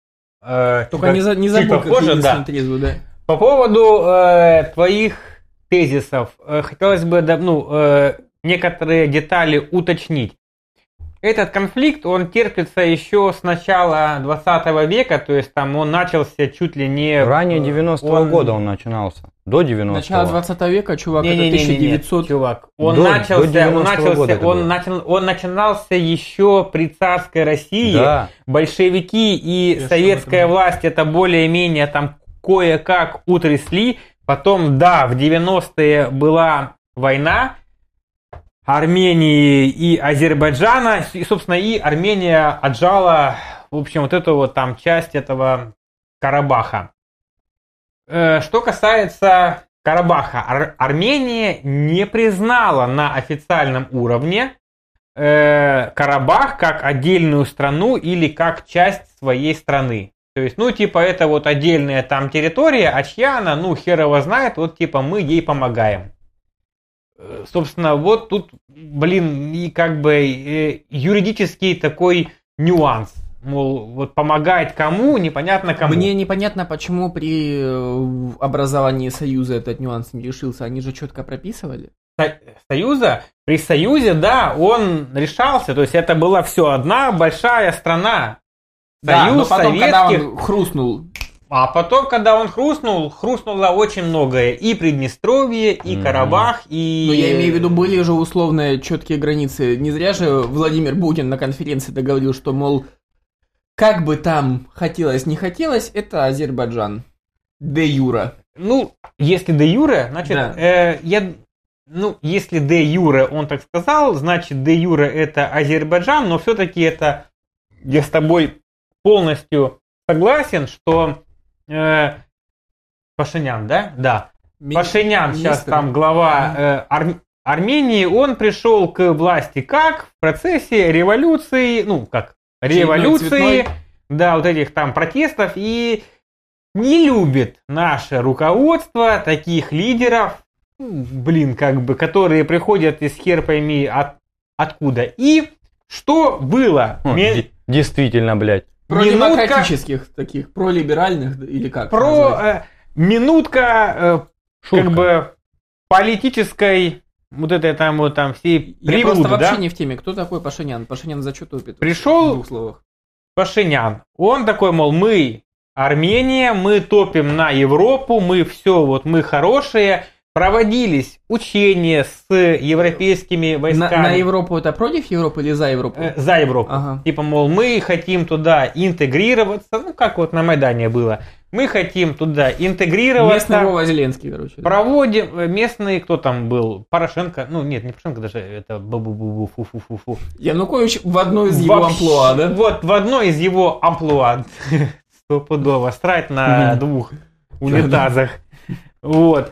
Э, Только чуть- не, за- не чуть забудь, попозже, да. да. По поводу э, твоих тезисов, э, хотелось бы ну, э, некоторые детали уточнить. Этот конфликт, он терпится еще с начала 20 века, то есть там он начался чуть ли не... Ранее э, 90-го он- года он начинался. До 90-го. Начало 20 века, чувак, это Не-не-не-не-не, 1900... чувак. Он До- начался, до он 90-го начался, года это он, начал, он начинался еще при царской России. Да. Большевики и Я советская власть это более-менее там кое-как утрясли. Потом, да, в 90-е была война Армении и Азербайджана. И, собственно, и Армения отжала, в общем, вот эту вот там часть этого Карабаха. Э, Что касается Карабаха, Ар- Армения не признала на официальном уровне э, Карабах как отдельную страну или как часть своей страны. То есть, ну, типа, это вот отдельная там территория, а чья она, ну, хер его знает, вот, типа, мы ей помогаем. Э, Собственно, вот тут, блин, и как бы э, юридический такой нюанс. Мол, вот помогает кому, непонятно кому. Мне непонятно, почему при э, образовании Союза этот нюанс не решился. Они же четко прописывали. Со- Союза, при Союзе, да, он решался, то есть это была все одна большая страна. Да, но Союз потом, когда он хрустнул, а потом, когда он хрустнул, хрустнуло очень многое. И Приднестровье, и. Карабах, и... но я имею в виду, были же условные четкие границы. Не зря же Владимир Путин на конференции договорил, что, мол, как бы там хотелось, не хотелось, это Азербайджан. Де Юра. Ну, если де юре, значит, Да. э, я... Ну, если де юре он так сказал, значит, де юре это Азербайджан, но все-таки это... Я с тобой полностью согласен, что... э, Пашинян, да? Да. Пашинян сейчас Министр. там глава э, Ар- Армении, он пришел к власти как в процессе революции, ну как революции, цветной. да, вот этих там протестов и не любит наше руководство таких лидеров, блин, как бы, которые приходят из хер пойми от, откуда. И что было? Хм, Ме- де- Действительно, блядь. Про минутка- демократических таких, про либеральных или как? про э, минутка э, Шутка. как бы политической вот этой там вот там всей Я приблуды, просто вообще да? не в теме. Кто такой Пашинян? Пашинян за что топит? Пришел- В двух словах. Пашинян. Он такой, мол, мы Армения, мы топим на Европу, мы все, вот мы хорошие. Проводились учения с европейскими На, войсками. на Европу это против Европы или за Европу? Э, за Европу. Ага. Типа, мол, мы хотим туда интегрироваться, ну, как вот на Майдане было. Мы хотим туда интегрироваться. Местный Вова Зеленский, короче. да. Проводим э, местные, кто там был, Порошенко, ну нет, не Порошенко даже, это бу-бу-бу-бу, фу-фу-фу-фу. Янукович в одной из его Вообще, амплуа, да? Вот, в одной из его амплуа, стопудово, срать на двух унитазах. Вот.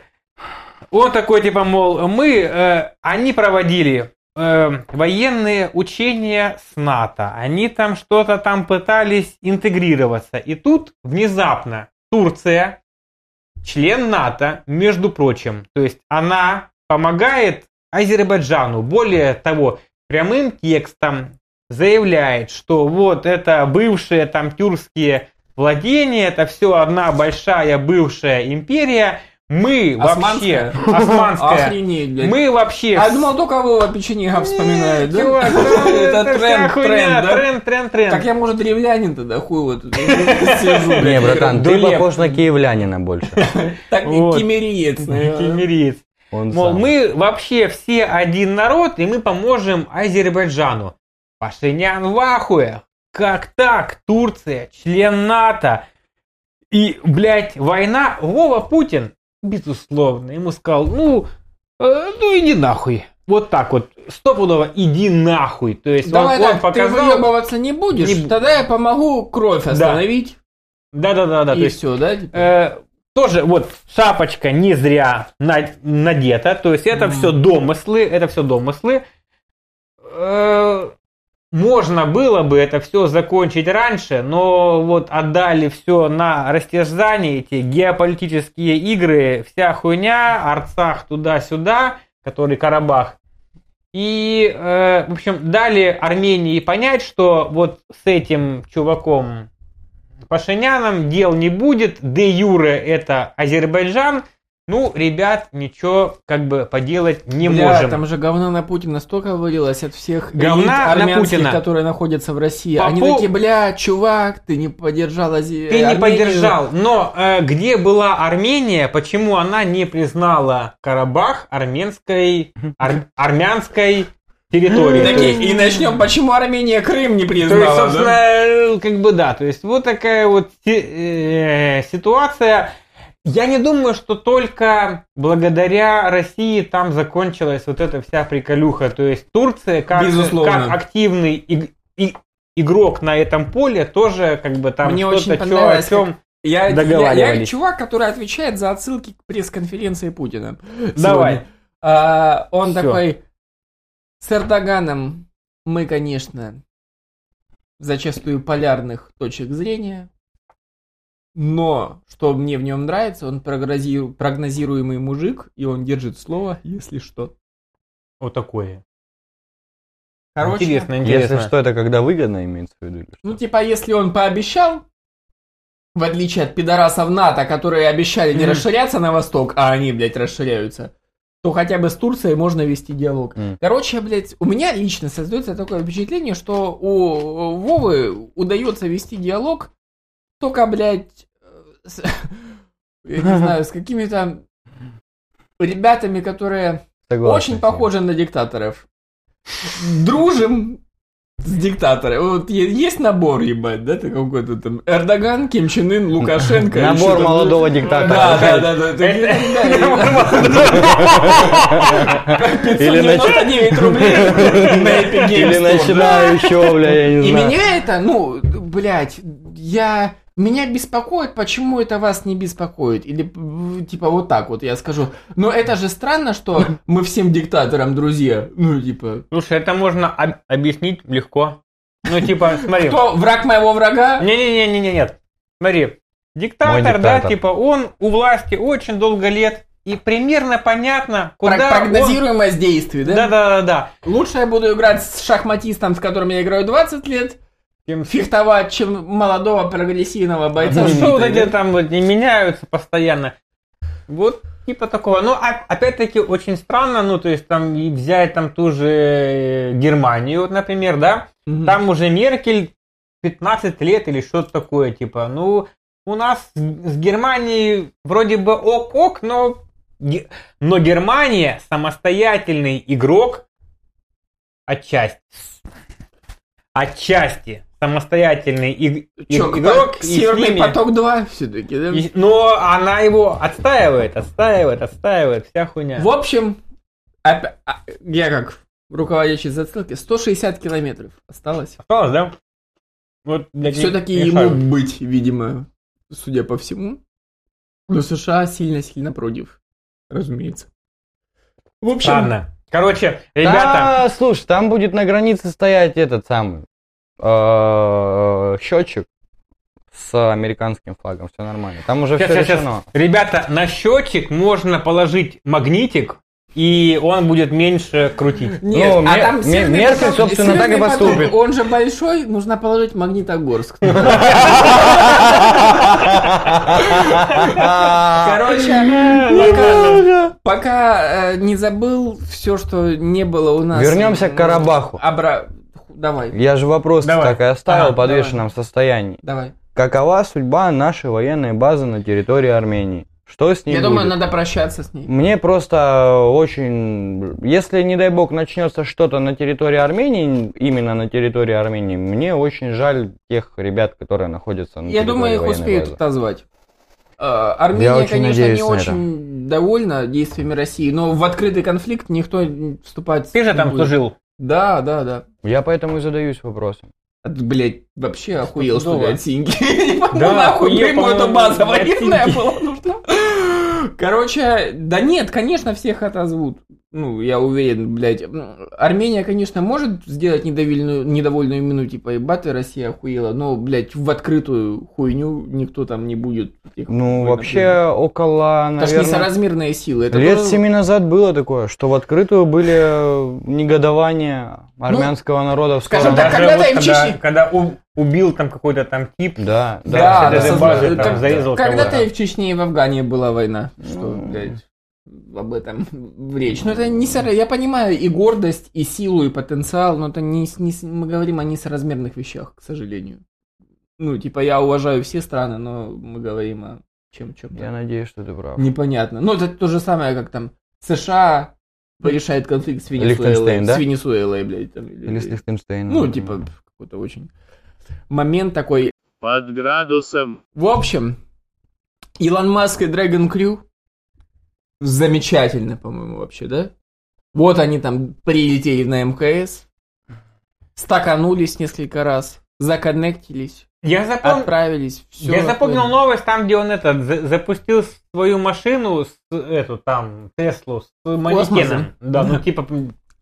Он такой, типа, мол, мы, э, они проводили э, военные учения с НАТО. Они там что-то там пытались интегрироваться. И тут внезапно Турция, член НАТО, между прочим, то есть она помогает Азербайджану. Более того, прямым текстом заявляет, что вот это бывшие там тюркские владения, это все одна большая бывшая империя, мы Османская? вообще, османская, Охренеть, блядь. мы вообще... А я думал, только Вова печенега вспоминает, да? Чувак, да, Это тренд, тренд, да? тренд, тренд, тренд. Так я, может, древлянин тогда, хуй вот сижу, Не, братан, ты похож на киевлянина больше. Так, кемериец, наверное. Кемериец. Он Мол, сам. мы вообще все один народ, и мы поможем Азербайджану. Пашинян в ахуе. Как так? Турция, член НАТО. И, блядь, война. Вова Путин, безусловно, ему сказал, ну, э, ну иди нахуй. Вот так вот, стопудово иди нахуй. То есть Давай он, он так, ты показал... выебываться не будешь, Не тогда я помогу кровь остановить, Да-да-да, то и есть все, да? Э, тоже вот шапочка не зря на- надета, то есть это Мгм. все домыслы, это все домыслы. Э, можно было бы это все закончить раньше, но вот отдали все на растяжание, эти геополитические игры, вся хуйня, Арцах туда-сюда, который Карабах. И, э, в общем, дали Армении понять, что вот с этим чуваком Пашиняном дел не будет, де юре это Азербайджан, ну, ребят, ничего как бы поделать не Бля, можем. там же говна на Путина столько вылилось от всех Говна элит на армянских, Путина. которые находятся в России. По Они такие, бля, чувак, ты не поддержал Ази... Ты не Армению». поддержал, но э, где была Армения, почему она не признала Карабах армянской, ар- армянской территорией? То Такие, есть- и начнем, почему Армения Крым не То есть, признала, собственно, да? э, как бы да, то есть вот такая вот э, ситуация. Я не думаю, что только благодаря России там закончилась вот эта вся приколюха. То есть Турция как, Безусловно. как активный иг- и- игрок на этом поле тоже как бы там Мне что-то очень чё- о чем Я, я, я чувак, который отвечает за отсылки к пресс-конференции Путина. Давай. сегодня. А, он Всё. такой, с Эрдоганом мы, конечно, зачастую полярных точек зрения, но что мне в нем нравится, он прогнозиру- прогнозируемый мужик, и он держит слово, если что. вот такое. Короче, интересно, интересно. Если что, это когда выгодно имеется в виду? или что? Ну, типа, если он пообещал, в отличие от пидорасов НАТО, которые обещали не Мгм. расширяться на восток, а они, блядь, расширяются, то хотя бы с Турцией можно вести диалог. М. Короче, блядь, у меня лично создается такое впечатление, что у Вовы удается вести диалог только, блядь, с- я не знаю, с какими-то ребятами, которые Согласен очень похожи на диктаторов. Дружим с диктатором. Вот есть набор, ебать, да, ты какой-то там Эрдоган, Ким Чен Ын, Лукашенко. Набор молодого диктатора. Да, да, да, да. такие, да, Или нач- 599 рублей на Или начинающего, бля, я не И знаю. меня это, ну, блядь, я... Меня беспокоит, почему это вас не беспокоит? Или, типа, вот так вот я скажу. Но это же странно, что мы всем диктаторам друзья. Ну, типа, Слушай, это можно об- объяснить легко. Ну, типа, смотри. кто враг моего врага? Не-не-не-не, нет. Смотри, диктатор, да, типа, он у власти очень долго лет, и примерно понятно, куда Прогнозируемость действий, он... да? Да-да-да-да. Лучше я буду играть с шахматистом, с которым я играю 20 лет, Тем фехтовать, чем молодого прогрессивного бойца. Ну, что вот эти да? там вот не меняются постоянно. Вот типа такого. Ну, а- опять-таки, очень странно, ну, то есть там и взять там ту же Германию, например, да, Мгм. там уже Меркель 15 лет или что-то такое, типа, ну, у нас с Германией вроде бы ок-ок, но, но Германия самостоятельный игрок отчасти. Отчасти самостоятельный иг- Чё, игрок. и с Северный ними- поток 2 все-таки, да? и- но она его отстаивает, отстаивает, отстаивает, вся хуйня. В общем, а, я как руководящий зацелки, 160 километров осталось. Осталось, да? Вот, Все-таки ему быть, видимо, судя по всему. Но США сильно-сильно против, разумеется. В общем, Ладно. Короче, ребята, Да, слушай, там будет на границе стоять этот самый счетчик с американским флагом, все нормально. Там уже Щас, все щас. решено. ребята, на счетчик можно положить магнитик, и он будет меньше крутить. Нет, Ну, а Мер- там Мер- Меркель, поток- собственно, так и Северный поток, поступит. Он же большой, нужно положить Магнитогорск. Короче, пока, пока э, не забыл все, что не было у нас. Вернемся к Карабаху. Давай, Я же вопрос Давай. так и оставил Ага, в подвешенном состоянии. давай. Какова судьба нашей военной базы на территории Армении? Что с ней Я будет? думаю, надо прощаться с ней. Мне просто очень... Если, не дай бог, начнется что-то на территории Армении, именно на территории Армении, мне очень жаль тех ребят, которые находятся на Я территории думаю, их успеют базы. отозвать. Э, Армения, очень конечно, не это. очень довольна действиями России, но в открытый конфликт никто вступать Ты же не там будет. служил. Да, да, да. Я поэтому и задаюсь вопросом. А ты, Блять, вообще охуел, что ли, от Синьки? Да, нахуй охуел, ему эта по-моему, база военная была нужна. Короче, да нет, конечно, всех отозвут. Ну, я уверен, блядь. Армения, конечно, может сделать недовольную, недовольную мину, типа, ебать, Россия охуела, но, блядь, в открытую хуйню никто там не будет. этих Ну, вообще, около, Это ж наверное... несоразмерные силы. Это Лет тоже- семи назад было такое, что в открытую были э, негодования армянского народа в скажем сторону- так, Даже когда-то вот когда, когда у- убил там какой-то там тип. Да, да. Да, да, базы да, там да. зарезал Когда-то и в Чечне, и в Афгане была война. Что, Ну. блядь, об этом речь. Но это не Я понимаю и гордость, и силу, и потенциал, но это не, не мы говорим о несоразмерных вещах, к сожалению. Ну, типа, я уважаю все страны, но мы говорим о чем чем-то. Я надеюсь, что ты прав. Непонятно. Ну, это то же самое, как там США решает конфликт с Венесуэлой. Да? С Венесуэлой, блядь. Там, или- Или с Лихтенштейном. ну, типа, какой-то очень момент такой. Под градусом. В общем, Илон Маск и Dragon Crew замечательно, по-моему, вообще, да? Вот они там прилетели на МКС, стаканулись несколько раз, законнектились, Я запомнил, отправились. Все я запомнил новость там, где он этот за- запустил свою машину, с, эту там Теслу с манекеном. Космосом. Да, ну типа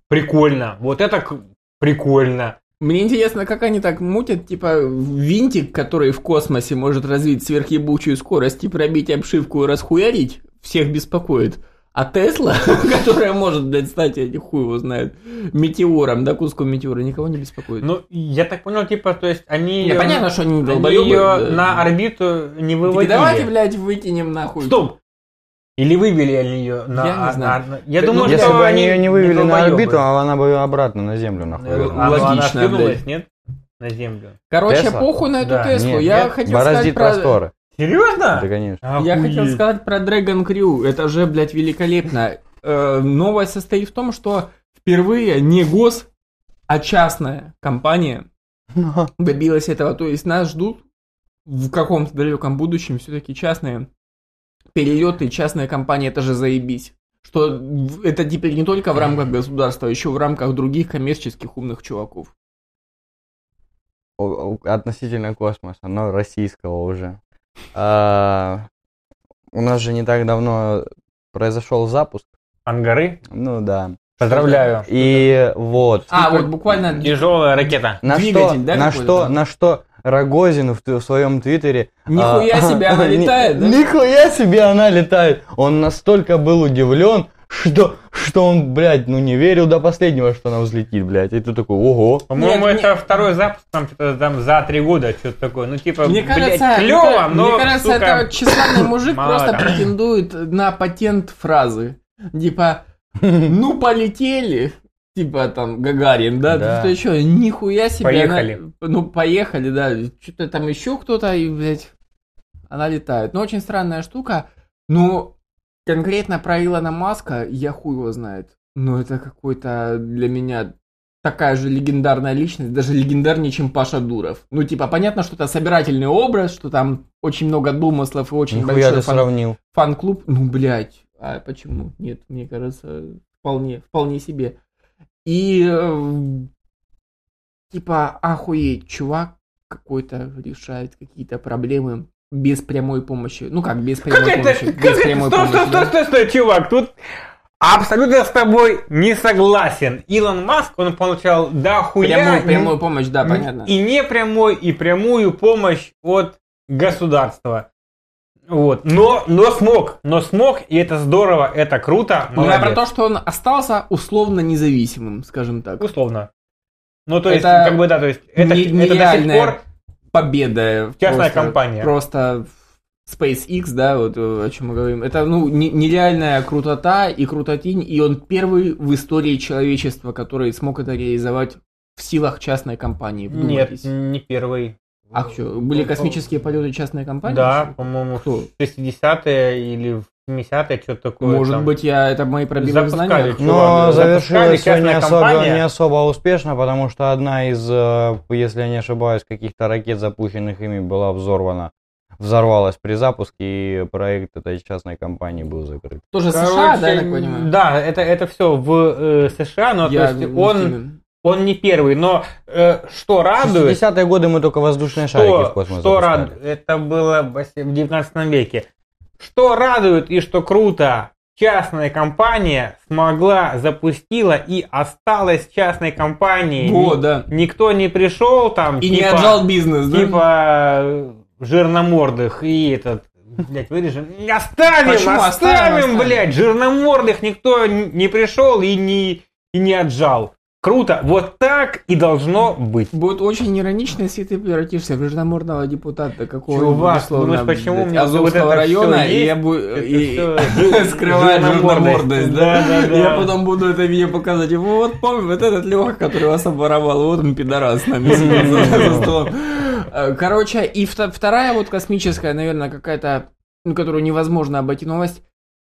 прикольно. Вот это к- прикольно. Мне интересно, как они так мутят, типа, винтик, который в космосе может развить сверхъебучую скорость и пробить обшивку и расхуярить, всех беспокоит. А Тесла, которая может, блядь, стать, эти хуй его знает, метеором, да, куском метеора, никого не беспокоит. Ну, я так понял, типа, то есть они её- понятно, что они они долбоебы. ее да. на орбиту не Так выводили. давайте, блядь, выкинем нахуй. Стоп! Или вывели они ее на... Я не знаю. на- я Так, ну, думаю, Если бы они ее не вывели на орбиту, а она бы обратно на Землю а, ну, она Логично, блядь. нет? На землю. Короче, Тесла? похуй на эту Да. Теслу. Нет, я нет, хотел сказать бороздит про... просторы. Серьезно? Да, конечно. Я хотел Охуеть. сказать про Dragon Crew. Это же, блядь, великолепно. Э, новость состоит в том, что впервые не гос, а частная компания добилась этого. То есть нас ждут в каком-то далеком будущем все-таки частные перелеты, частная компания, это же заебись. Что это теперь не только в рамках государства, а еще в рамках других коммерческих умных чуваков. Относительно космоса, но российского уже. А, У нас же не так давно произошел запуск. Ангары? Ну да. Поздравляю. И вот. А, вот буквально... Тяжелая ракета. На что, двигатель, да, на что, на что Рогозин в, в своем твиттере... Нихуя а, себе она ни- летает, да? Нихуя себе она летает. Он настолько был удивлен, что, что он, блядь, ну не верил до последнего, что она взлетит, блядь. И ты такой, ого. По-моему, Нет, это второй запуск, там что-то там за три года, что-то такое. Ну, типа, Мне блядь, кажется, клево, мне, но, мне кажется, сука, это тщеславный мужик мало просто там. претендует на патент фразы. Типа, ну полетели, типа там Гагарин, да, Да. что еще, нихуя себе. Поехали. она- ну, поехали, да, что-то там еще кто-то, и, блядь, она летает. Но очень странная штука, но конкретно про Илона Маска я хуй его знает. Но это какой-то для меня такая же легендарная личность, даже легендарнее, чем Паша Дуров. Ну, типа, понятно, что это собирательный образ, что там очень много домыслов и очень Нихуя большой фан- сравнил. фан-клуб. Ну, блядь, а почему? Нет, мне кажется, вполне, вполне себе. И, э, типа, охуеть, чувак какой-то решает какие-то проблемы без прямой помощи. Ну как, без прямой Как это? помощи? Как без это? прямой Стой, помощи. стой, да? стой, стой, стой, чувак, тут абсолютно с тобой не согласен. Илон Маск, он получал дохуя Прямую, н- прямую помощь, да, понятно. и непрямой, и прямую помощь от государства. Вот. Но, но смог. Но смог, и это здорово, это круто. Ну, я про молодец. то, что он остался условно независимым, скажем так. Условно. Ну, то есть, Это как бы, да, то есть, это, не- это до сих пор Победа. Частная просто- компания. Просто SpaceX, да, вот э, о чем мы говорим. Это, ну, не- нереальная крутота и крутотень, и он первый в истории человечества, который смог это реализовать в силах частной компании. Нет, Вдумайтесь. не первый. А что, были космические полеты частной компании? Да, по-моему, в 60-е или в 70-е, что-то такое. Может там. быть, я это мои знаниях. Чувак, Но завершилось все не частная особо, компания. не особо успешно, потому что одна из, э, если я не ошибаюсь, каких-то ракет, запущенных ими, была взорвана. Взорвалась при запуске, и проект этой частной компании был закрыт. Тоже Короче, США, да, я так понимаю? Да, это, это все в э, США, но Я то есть он, теме. Он не первый. Но э, что В радует, 60-е годы мы только воздушные шарики в что, космос что запускали. радует, это было в ос- в 19 веке. Что радует и что круто, частная компания смогла, запустила и осталась частной компанией. Ни- да. Никто не пришел там, И не типа, отжал бизнес, да? типа жирномордых и этот, блядь, вырежем. Оставим, Почему? Оставим, оставим, оставим. блядь, жирномордых никто не пришел и не, и не отжал. Круто, вот так и должно быть. Будет очень иронично, если ты превратишься в жирномордного депутата какого-нибудь, Чувак, условно, думаешь, почему у меня вот Азовского всё района, и я буду и- жирномордость. жирномордость, да? Да, да, да. Я потом буду это видео показывать. И Вот помню, вот этот Леха, который вас обворовал, вот он пидорас с нами. Э, Короче, и вто- вторая вот космическая, наверное, какая-то, ну, которую невозможно обойти новость.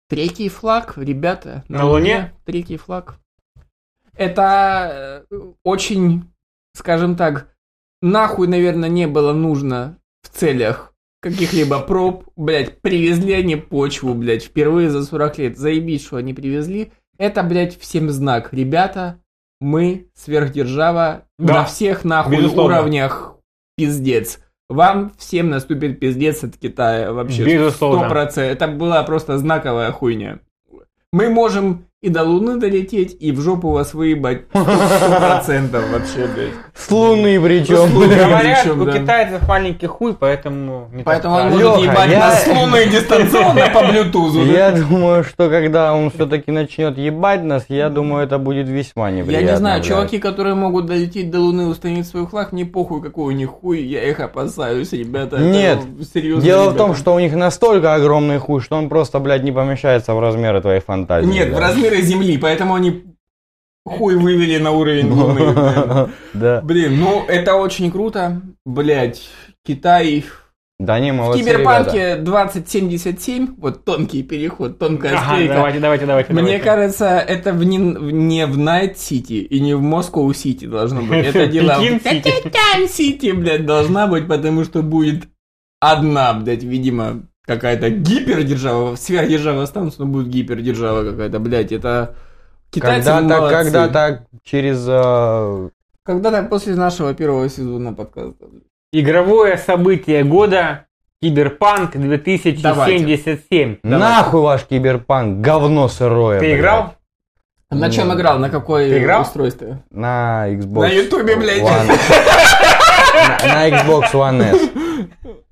Третий флаг, ребята. На Луне? Третий флаг. Это э, очень, скажем так, нахуй, наверное, не было нужно в целях каких-либо проб. Блять, привезли они почву, блять, впервые за 40 лет. Заебись, что они привезли. Это, блять, всем знак. Ребята, мы сверхдержава Да, на всех нахуй безусловно. уровнях пиздец. Вам всем наступит пиздец от Китая вообще. Безусловно. 100%. Это была просто знаковая хуйня. Мы можем и до Луны долететь, и в жопу вас выебать 100% вообще, блядь. С Луны причем. Говорят, у китайцев маленький хуй, поэтому Поэтому он может ебать нас с Луны дистанционно по блютузу. Я думаю, что когда он все-таки начнет ебать нас, я думаю, это будет весьма неприятно. Я не знаю, чуваки, которые могут долететь до Луны и установить свой флаг, не похуй какой у них хуй, я их опасаюсь, ребята. Нет, серьезно. Дело в том, что у них настолько огромный хуй, что он просто, блядь, не помещается в размеры твоей фантазии. Нет, в блядь. Размеры Земли, поэтому они хуй вывели на уровень Луны. блин. Да. Блин, ну это очень круто. Блять, Китай. Да не, В молодцы, ребята. Киберпанке 2077, вот тонкий переход, тонкая Ага, склейка. давайте, давайте, давайте. Мне давайте. кажется, это в не, в- не в Night City и не в Moscow City должно быть. Это дело в. Пекин-Сити, блядь, должна быть, потому что будет одна, блядь, видимо, какая-то гипердержава, сверхдержава останутся, но будет гипердержава какая-то, блядь, это... Китайцы Когда-то, когда-то через... э, Когда-то после нашего первого сезона подкаста. Игровое событие года Киберпанк 2077. Нахуй ваш киберпанк, говно сырое. Ты блядь. играл? На чем играл? На какое Ты играл? устройстве? На Xbox На Ютубе, блядь. One. На на Xbox One S.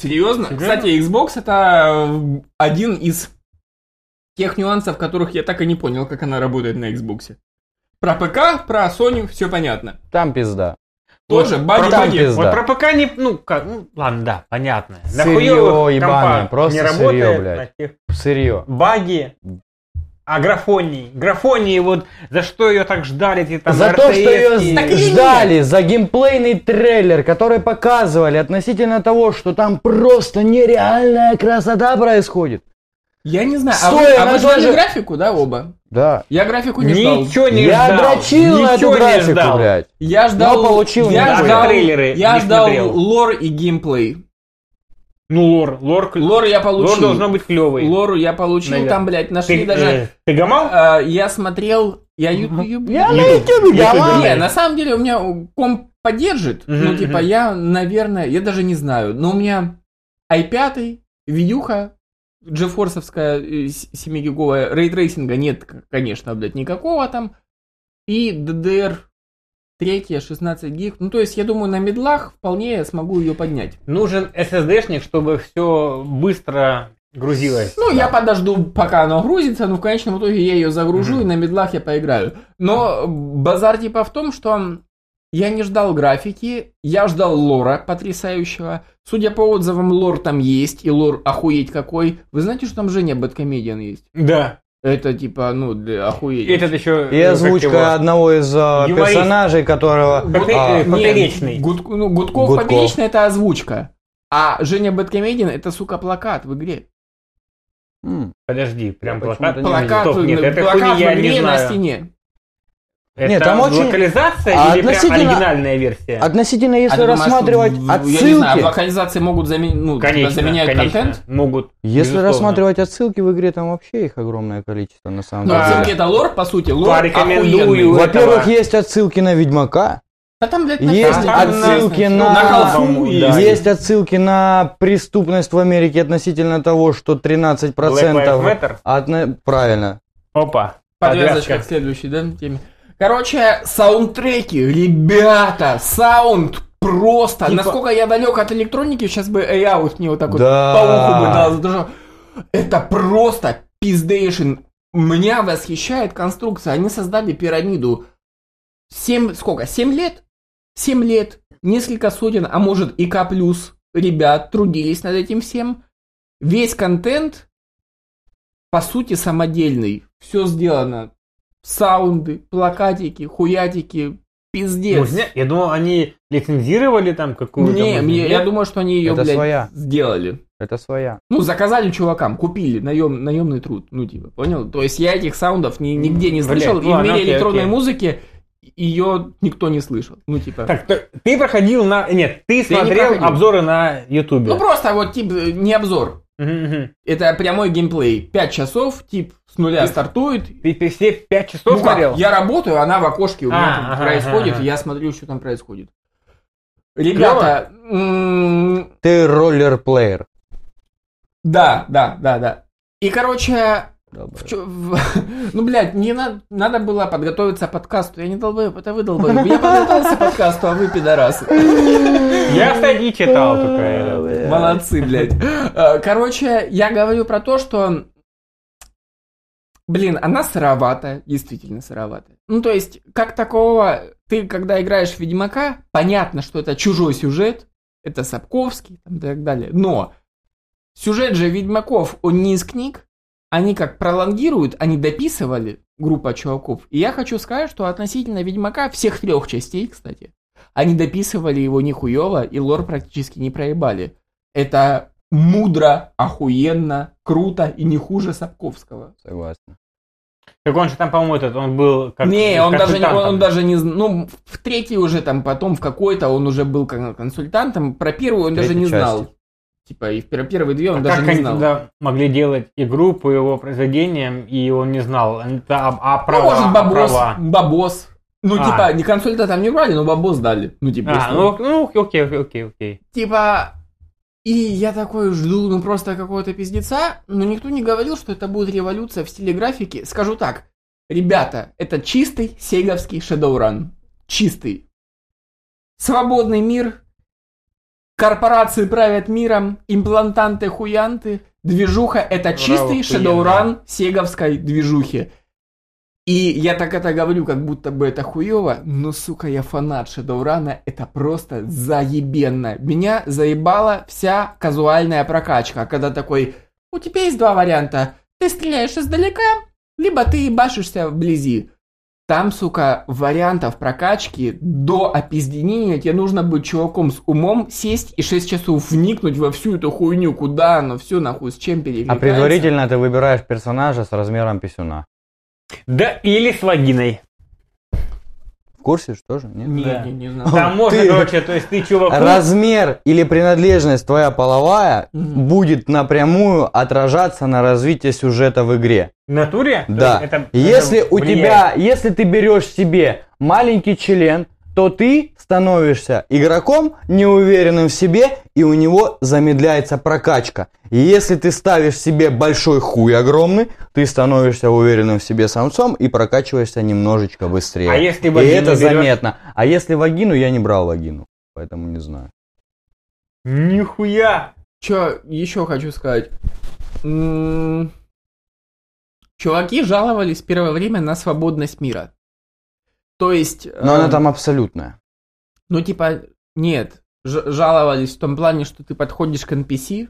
Серьезно? Серьезно? Кстати, Xbox это э, один из тех нюансов, которых я так и не понял, как она работает на Xbox. Про ПК, про Sony все понятно. Там пизда. Тоже баги, там баги. пизда. Вот про ПК не... Ну, как, ну, ладно, да, понятно. Хуёвых ебаное, просто не работает, блядь. тех Сырье. баги, а графонии. Графонии, вот за что ее так ждали, эти там за то, что ее Так ждали, за геймплейный трейлер, который показывали относительно того, что там просто нереальная красота происходит. Я не знаю, а Стой, вы, а вы ждали тоже- графику, да, оба? Да. Я графику не ждал. Ничего не Я ждал. дрочил на эту ничего не графику, ждал. блядь. Я ждал, Но получил я ждал, Трейлеры я ждал смотрел. лор и геймплей. Ну, лор, лор, Лор я получил. лор должно быть клевый. Лору я получил, Наверное. там, блядь, нашли Ты, даже... э, ты гамал? а, я смотрел... Я YouTube... Я на YouTube. гамал. Не, на самом деле у меня комп поддержит. Ну, типа, я, наверное, я даже не знаю. Но у меня i5, видюха, GeForce овская 7-гиговая, ray tracing а нет, конечно, блядь, никакого там. И DDR третья 16 гиг. Ну, то есть, я думаю, на медлах вполне я смогу ее поднять. Нужен SSD-шник, чтобы все быстро грузилось. Ну, я подожду, пока оно грузится, но в конечном итоге я ее загружу Мгм. и на медлах я поиграю. Но базар типа в том, что я не ждал графики, я ждал лора потрясающего. Судя по отзывам, лор там есть, и лор охуеть какой. Вы знаете, что там Женя Бэткомедиан есть? Да. Это типа, ну, для охуеть. Этот еще... И э, как озвучка его, одного из а, Юморист. персонажей, которого... А, э, Поперечный. Гуд- ну, Гудков, Гудков. поперечный это озвучка. А Женя Бэткомедиан это, сука, плакат в игре. Подожди, прям плакат. Плакат, Стоп, нет, это плакат хуйня, в я не игре на стене. Это Нет, там очень- локализация А или прям относительно- оригинальная версия? Относительно, если А рассматривать в- в- Я не отсылки... знаю, в локализации могут заменить, ну, типа, Конечно, заменяют конечно. контент. Могут. Если безусловно. рассматривать отсылки в игре, там вообще их огромное количество, на самом Ну, деле. отсылки это лор, по сути, лор Порекомендую. Во-первых, есть отсылки на Ведьмака, А там, блядь, есть каждом отсылки на- на- На халфу да. есть отсылки на преступность в Америке относительно того, что 13% Black Lives Matter? отно- Правильно. Опа. Подвязочка к следующей, да, теме. Короче, саундтреки, ребята, саунд просто. Типа- Насколько я далек от электроники, сейчас бы AI вот мне вот так вот Да. по уху бы дал. Это просто пиздейшн. Меня восхищает конструкция. Они создали пирамиду. Семь, сколько? Семь лет? Семь лет. Несколько сотен, а может и К плюс ребят трудились над этим всем. Весь контент, по сути, самодельный. Все сделано. Саунды, плакатики, хуятики, пиздец. Музня- Я думал, они лицензировали там какую-то... Не, мне, я думаю, что они ее, Это блядь, своя. сделали. Это своя. Ну, заказали чувакам, купили, наем, наемный труд, ну, типа, понял? То есть я этих саундов ни, нигде не Блядь, слышал, и в ладно, мире окей, электронной окей. музыки ее никто не слышал. Ну, типа... Так, ты, проходил на... Нет, ты не смотрел проходил. обзоры на Ютубе. Ну, просто вот, типа, не обзор. Мгм. Это прямой геймплей. Пять часов, тип, с нуля Ты- стартует. Ты, ты все пять часов Ну как, смотрел? я работаю, она в окошке у меня А, ага, происходит, ага. и я смотрю, что там происходит. Ребята, Ты роллер-плеер. да, да, да, да. И, короче, в чё- в- ну, блядь, мне на- надо было подготовиться к подкасту. Я не долбоеб, это вы долбоеб. Я подготовился к подкасту, а вы пидорасы. Я, кстати, не читал только это. Молодцы, блядь. Э, Короче, я говорю про то, что... Блин, она сыроватая, действительно сыроватая. Ну, то есть, как такого, ты, когда играешь в Ведьмака, понятно, что это чужой сюжет, это Сапковский там, и так далее, но сюжет же Ведьмаков, он не из книг, они как пролонгируют, они дописывали, группа чуваков, и я хочу сказать, что относительно Ведьмака, всех трех частей, кстати, они дописывали его нихуево, и лор практически не проебали. Это мудро, охуенно, круто и не хуже Сапковского. Согласен. Так он же там, по-моему, этот, он был как не, он даже, не, он, он даже не... Ну, в третьей уже там, потом в какой-то он уже был как консультантом. Про первую он даже не знал. Типа, и в пер- первые две он А даже как не они знал. тогда могли делать игру по его произведениям, и он не знал? Это, а, а Ну, права, может, а бабос, права? бабос. Ну, А. типа, не консульта там не брали, но бабос дали. Ну, типа, А, ну, ну, окей, окей, окей, окей. Типа, и я такой жду, ну просто какого-то пиздеца, но никто не говорил, что это будет революция в стиле графики. Скажу так, ребята, это чистый сеговский шедоуран. Чистый. Свободный мир, корпорации правят миром, имплантанты-хуянты, движуха это чистый шедоуран сеговской движухи. И я так это говорю, как будто бы это хуево, но, сука, я фанат Шедоурана, это просто заебенно. Меня заебала вся казуальная прокачка, когда такой, у тебя есть два варианта, ты стреляешь издалека, либо ты ебашишься вблизи. Там, сука, вариантов прокачки до опизденения тебе нужно быть чуваком с умом, сесть и 6 часов вникнуть во всю эту хуйню, куда оно все нахуй, с чем А перекликается. предварительно ты выбираешь персонажа с размером писюна. Да, или с вагиной. Курсе, что же? Нет? Не, Да. не, не знаю. Там можно, ты- короче, то есть ты чуваку... Размер или принадлежность твоя половая Мгм. будет напрямую отражаться на развитие сюжета в игре. В натуре? Да. это- Если это у влияет. тебя, если ты берешь себе маленький член, то ты становишься игроком неуверенным в себе, и у него замедляется прокачка. И если ты ставишь себе большой хуй огромный, ты становишься уверенным в себе самцом и прокачиваешься немножечко быстрее. А если и вагину это берешь? заметно. А если вагину, я не брал вагину, поэтому не знаю. Нихуя! Что еще хочу сказать? М, Чуваки жаловались первое время на свободность мира. То есть... Но она э, там абсолютная. Ну, типа, нет. Жаловались в том плане, что ты подходишь к NPC,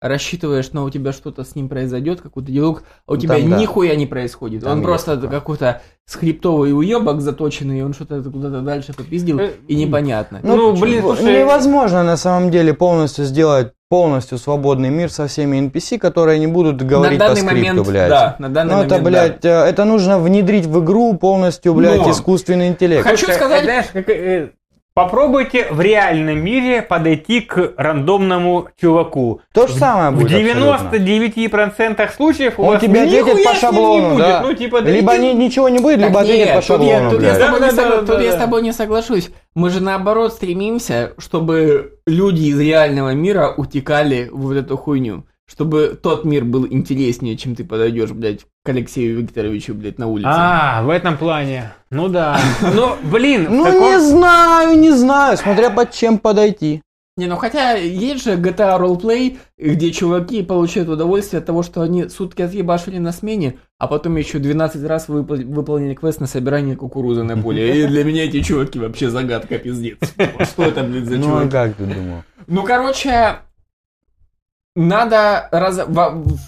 рассчитываешь, но у тебя что-то с ним произойдет, какой-то диалог, а у Ну, тебя там да. нихуя не происходит. Там он просто такое. какой-то скриптовый уебок заточенный, и он что-то куда-то дальше попиздил, Э, и непонятно. Ну, блин, чего? слушай- Невозможно на самом деле полностью сделать полностью свободный мир со всеми NPC, которые не будут говорить на по данный скрипту, момент, блядь. да, на данный Ну, момент, это, да. блядь, э, это нужно внедрить в игру полностью, блядь, Но- искусственный интеллект. Хочу Слушай, сказать- знаешь, как, э, попробуйте в реальном мире подойти к рандомному чуваку. То же самое В будет абсолютно. 99% случаев у Он вас тебе ответит по не шаблону, будет. да. Ну, типа, да Либо ни- ничего не будет, Так либо ответит нет, по тут я, шаблону, тут я с тобой не Да, да, согла- да, тут я с да. тобой не соглашусь. Мы же наоборот стремимся, чтобы люди из реального мира утекали в вот эту хуйню. Чтобы тот мир был интереснее, чем ты подойдешь, блядь, к Алексею Викторовичу, блядь, на улице. А, в этом плане. Ну да. Ну, блин, Ну, не знаю, не знаю, смотря под чем подойти. Не, ну хотя есть же GTA Roleplay, где чуваки получают удовольствие от того, что они сутки отъебашили на смене, а потом еще 12 раз выпол- выполнили квест на собирание кукурузы на поле. И для меня эти чуваки вообще загадка пиздец. Что это, блядь, за Ну, а чуваки? как ты думал? Ну, короче, надо... Раз...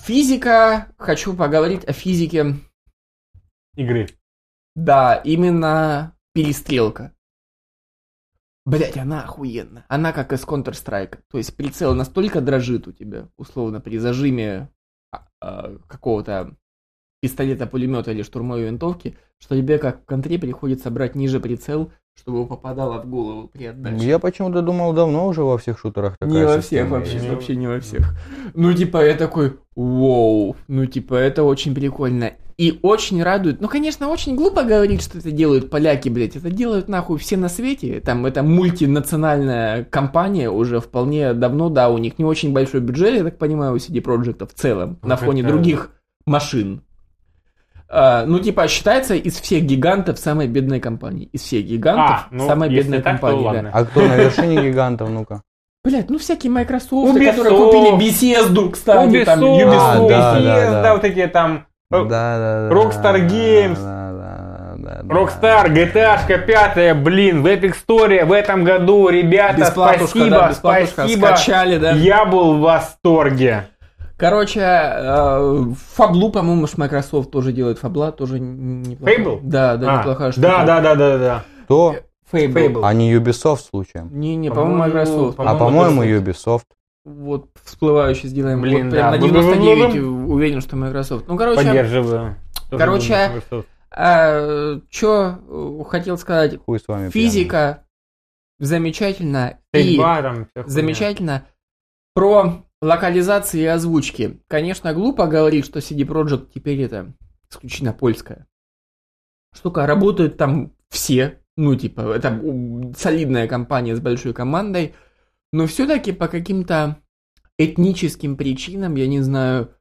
Физика... Хочу поговорить о физике. игры. Да, именно перестрелка. Блять, она охуенна. Она как из Counter-Strike. То есть прицел настолько дрожит у тебя, условно, при зажиме а, какого-то пистолета, пулемета или штурмовой винтовки, что тебе как в контре приходится брать ниже прицел, чтобы попадало в голову при отдаче. Я почему-то думал давно уже во всех шутерах такая Не во всех вообще, есть. вообще не во всех. Ну, типа, я такой, вау, ну, типа, это очень прикольно. И очень радует. Ну, конечно, очень глупо говорить, что это делают поляки, блядь. Это делают нахуй все на свете. Там это мультинациональная компания уже вполне давно, да, у них не очень большой бюджет, я так понимаю, у CD Projekt в целом, на Ну, фоне это- других машин. А, ну, типа, считается из всех гигантов самой бедной компании. Из всех гигантов А, ну, самая бедная так, то компания. да. ладно. А кто на вершине гигантов, ну-ка? Блять, ну всякие Microsoft, Ubisoft. которые купили Bethesda, кстати, там Ubisoft, Ubisoft. А, да, да, Bethesda, да. вот такие там э, Да, да, да. Rockstar Games. Да, да, да, да. Rockstar, GTA 5, блин, в Epic Store в этом году, ребята, спасибо, да, спасибо. скачали, да. Я был в восторге. Короче, э, Фаблу, по-моему, ж Microsoft тоже делает Фабла, тоже н- неплохая. Fable? Да, да, А, неплохая штука. Да, да, да, да, да. Кто? Fable. Fable. А не Ubisoft случаем? Не, не, по-моему, По-моему, Microsoft. А По-моему. Ubisoft. Вот, всплывающий сделаем. Блин, вот прям да. на 99 уверен, что Microsoft. Ну, короче, Поддерживаю. Короче, думаю, Microsoft. что хотел сказать. Хуй с вами. Физика замечательно. И Stage там вся хуйня. Замечательно. Про локализации и озвучки. Конечно, глупо говорить, что CD Projekt теперь это исключительно польская штука. Работают там все. Ну, типа, это солидная компания с большой командой. Но все-таки по каким-то этническим причинам, я не знаю,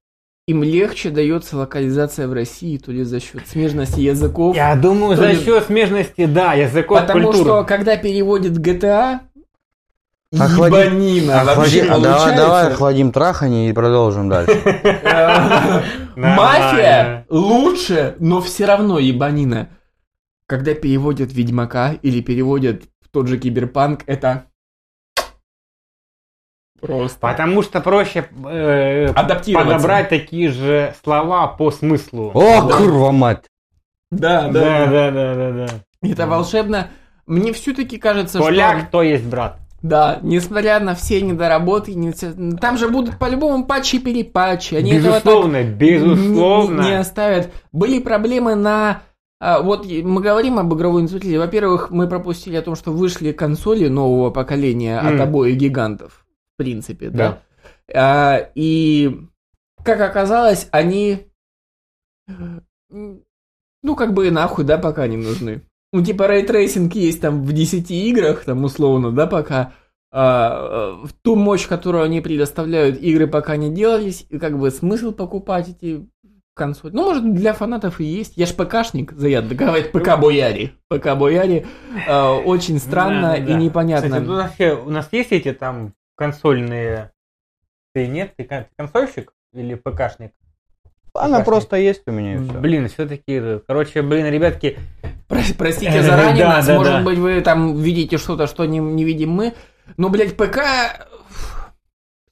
им легче дается локализация в России, то ли за счет смежности языков. Я думаю, за ли- счет смежности, да, языков Потому культуры. что, когда переводит GTA, Охлади- ебанина Охлади- вообще а давай, давай охладим трахание и продолжим дальше. Мафия лучше, но все равно ебанина. Когда переводят Ведьмака или переводят в тот же Киберпанк, это просто Потому что проще э, подобрать такие же слова по смыслу. О, Да. курва мать! Да, да, да. да, да, да, да. Это волшебно. Мне все-таки кажется, Поляк, что... то есть брат. Да, несмотря на все недоработки, не все- там же будут по-любому патчи-перепатчи. Они этого так безусловно, безусловно. Не, не оставят. Были проблемы на... а, вот и мы говорим об игровой индустрии. Во-первых, мы пропустили о том, что вышли консоли нового поколения от М. обоих гигантов. В принципе, да. Да. А, и, как оказалось, они... Ну, как бы и нахуй, да, пока не нужны. Ну, типа, ray tracing есть там в 10 играх, там, условно, да, пока. А, э, ту мощь, которую они предоставляют, игры пока не делались, и как бы смысл покупать эти консоли. Ну, может, для фанатов и есть. Я ж ПКшник, Заяд, говорит ПК бояре. ПК бояре. э, очень странно Да, и да. непонятно. Кстати, тут вообще у нас есть эти там консольные... Ты нет? Ты кон- консольщик или ПКшник? Она просто есть у меня и все. Блин, все-таки, короче, блин, ребятки, Про- Простите заранее Да, нас, да, может да. быть, вы там видите что-то, что не, не видим мы. Но, блядь, ПК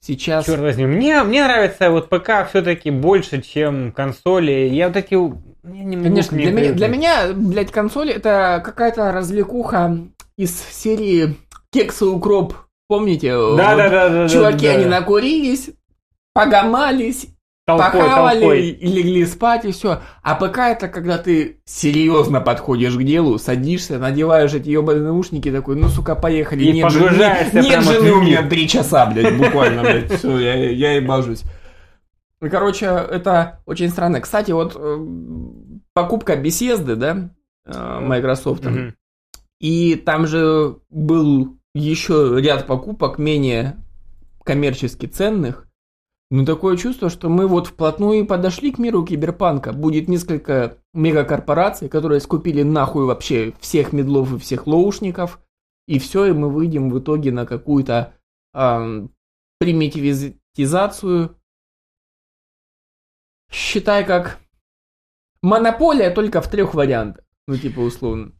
сейчас... черт возьми, мне, мне нравится вот ПК все-таки больше, чем консоли. Я вот эти... я не Конечно, для меня, для меня, блядь, консоль это какая-то развлекуха из серии Кекс и Укроп. Помните? Да, Вот да, да, да. Чуваки, да, они да. накурились, погамались, толпой, похавали толпой. и легли спать, и все. А ПК это когда ты серьезно подходишь к делу, садишься, надеваешь эти ебаные наушники, такой, ну, сука, поехали. И нет погружаешься нет прямо жены у меня три часа, блядь, буквально, блядь, все, я, я ебажусь. Ну, Короче, это очень странно. Кстати, вот э, покупка беседы, да, э, Microsoft, Мгм. и там же был еще ряд покупок менее коммерчески ценных. Но такое чувство, что мы вот вплотную подошли к миру киберпанка. Будет несколько мегакорпораций, которые скупили нахуй вообще всех медлов и всех лоушников. И все, и мы выйдем в итоге на какую-то ам, примитивизацию. Считай как монополия только в трех вариантах. Ну, типа, условно.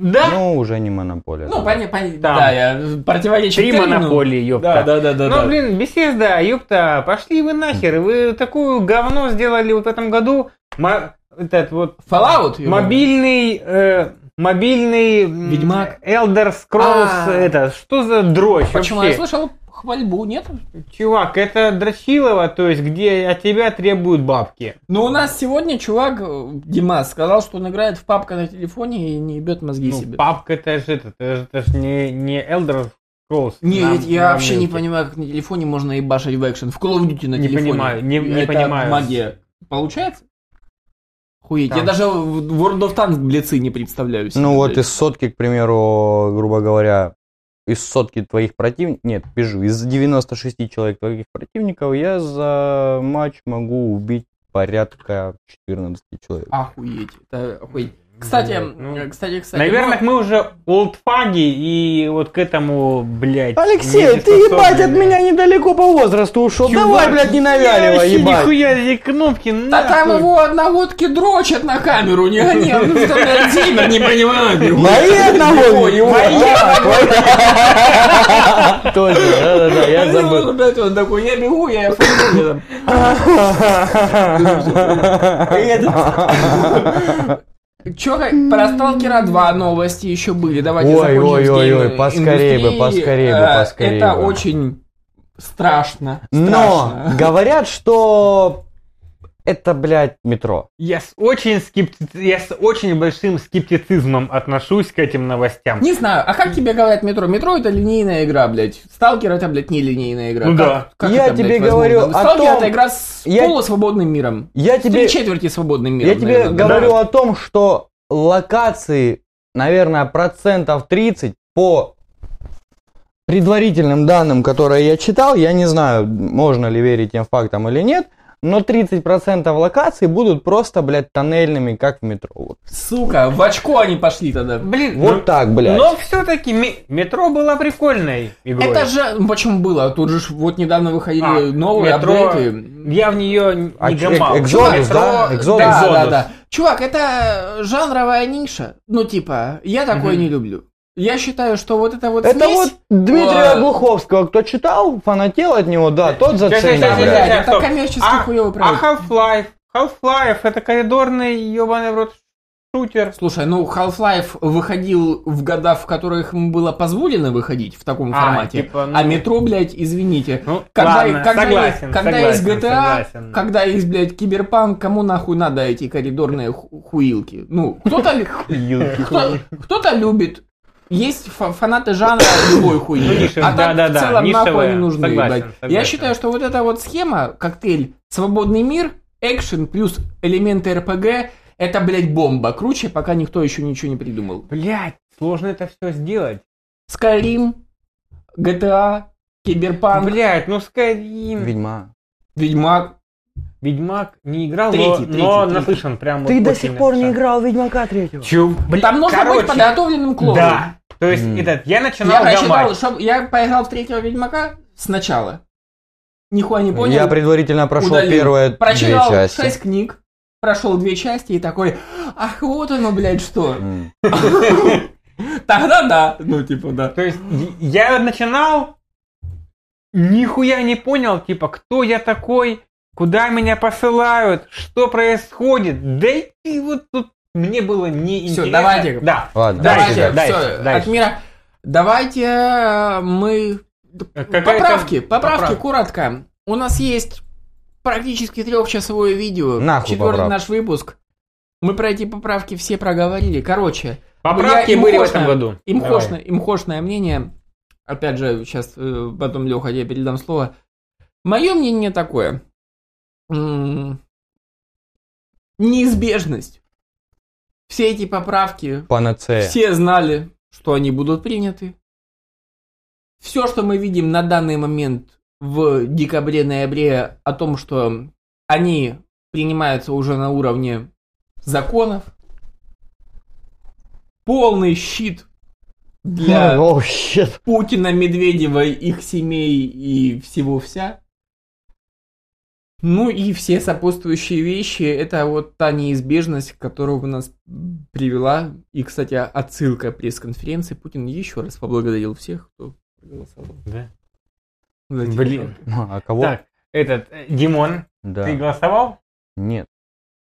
Да? Ну, уже не монополия. Ну, понятно, Там. да, я противоречу Три термину. монополии, ёпта. Да, да, да, да. ну, да. блин, беседа, ёпта, пошли вы нахер. Вы такую говно сделали вот в этом году. Мо- этот вот Fallout? мобильный... э, мобильный... Ведьмак. Elder Scrolls, А. это, что за дрочь Почему? Я вообще? слышал хвальбу, нет? Чувак, это дрочилово, то есть, где от тебя требуют бабки. Ну, у нас сегодня чувак, э, Димас, сказал, что он играет в папка на телефоне и не ебет мозги Ну, себе. папка это же это, это же, не, не Elder Scrolls. Не, Нам- я, нам вообще не эти. понимаю, как на телефоне можно ебашить в экшен. В Call of Duty на Не телефоне. понимаю, не- не Это понимаю. магия. Получается? Хуеть. Я даже в World of Tanks блицы не представляю себе. Ну вот из сотки, к примеру, грубо говоря, из сотки твоих противников, нет, пишу, из 96 человек твоих противников я за матч могу убить порядка 14 человек. Охуеть. Это охуеть. Кстати, ну, э, кстати, кстати. Наверное, ну, мы уже олдфаги и вот к этому, блядь. Алексей, ты ебать от меня недалеко по возрасту ушел. Чувак, Давай, блядь, не я навяливай, вообще ебать. нихуя эти кнопки, Да там нахуй. его одногодки дрочат на камеру, не гони. Ну что, блядь, Зимер не понимает. Мои одного, его, Точно, да-да-да, я Ну, забыл. блядь, он такой, я бегу, я футболе как- про Сталкера 2 новости еще были. Давайте Ой, закончим ой, ой, ой, поскорей бы, поскорей бы, Э, поскорей Это бы. очень страшно. Но страшно. говорят, что это, блядь, метро. Я с очень скепти... я с очень большим скептицизмом отношусь к этим новостям. Не знаю, а как тебе говорят метро? Метро это линейная игра, блядь. Сталкер это, блядь, не линейная игра. Ну Как- да. как Я это, тебе блядь, говорю возможно? о Сталкер том- это игра с Я- полусвободным миром. Я С тебе, Три четверти свободным миром. я тебе наверное, да. говорю о том, что локации, наверное, процентов 30 по предварительным данным, которые я читал, я не знаю, можно ли верить тем фактам или нет, но 30% локаций будут просто, блядь, тоннельными, как в метро. Вот, Сука, в очко они пошли тогда. Блин, Вот ну, так, блядь. Но все-таки метро была прикольной игрой. Это же, ну, почему было? Тут же вот недавно выходили А, новые метро, апдейты. Я в нее не А, гамал. э, Чувак, да? Exodus. Да, да, да. Чувак, это жанровая ниша. Ну, типа, я такое Мгм. не люблю. Я считаю, что вот это вот Это смесь- вот Дмитрия Ой. Глуховского, кто читал, фанател от него, да, тот заценил, блядь, блядь. это стоп. коммерчески А- хуёвый А проект. Half-Life? Half-Life это коридорный ебаный в рот шутер. Слушай, ну Half-Life выходил в года, в которых ему было позволено выходить в таком А, формате. типа, ну- А метро, блядь, извините. Ну, Когда, ладно, когда согласен, есть, когда согласен, есть GTA, согласен. когда есть, блядь, киберпанк, кому нахуй надо эти коридорные ху- хуилки? Ну, кто-то кто- кто-то любит. Есть фа- фанаты жанра любой хуйни. Ну, ниша, а так да-да-да, в целом нахуй нишевая. они нужны. Согласен, ебать. Я согласен. считаю, что вот эта вот схема, коктейль «Свободный мир», экшен плюс элементы РПГ, Это, блядь, бомба. Круче, пока никто еще ничего не придумал. Блять, сложно это все сделать. Skyrim, GTA, Киберпанк, Блять, ну Skyrim, Ведьма. Ведьмак. Ведьмак не играл, Третий, но, третий, но третий. наслышан прям Ты вот до сих пор не играл в Ведьмака третьего. Чё? Блин, Там нужно короче, быть подготовленным к лору. Да. То есть, М. этот, я Я начинал прочитал, гамать. что я поиграл в третьего Ведьмака сначала. Нихуя не понял. Я предварительно прошел удалил. первые две Прочитал части. шесть книг, прошел две части и такой, ах, вот оно, блядь, что. Тогда да. Ну, типа, да. То есть, я начинал, нихуя не понял, типа, кто я такой, куда меня посылают, что происходит. Да и вот тут мне было неинтересно. Всё, давайте. Да. Ладно, Дальше, Давайте, дальше, всё, дальше. от мира. Давайте э, мы... Какая-то- Поправки, поправки, поправка. коротко. У нас есть практически трехчасовое видео. Нахуй Четвертый поправки. наш выпуск. Мы про эти поправки все проговорили. Короче, Поправки были в этом году. имхошное, имхошное мнение. Опять же, сейчас потом, Леха, я передам слово. Мое мнение такое. Неизбежность. Все эти поправки Панацея. все знали, что они будут приняты. Все, что мы видим на данный момент в декабре-ноябре о том, что они принимаются уже на уровне законов. Полный щит для щит. Путина, Медведева, их семей и всего вся. Ну и все сопутствующие вещи, это вот та неизбежность, которая у нас привела. И, кстати, отсылка пресс-конференции. Путин еще раз поблагодарил всех, кто голосовал. Да. за эти Блин. Ну, А кого? Так, этот, э, Димон, Да. ты голосовал? Нет,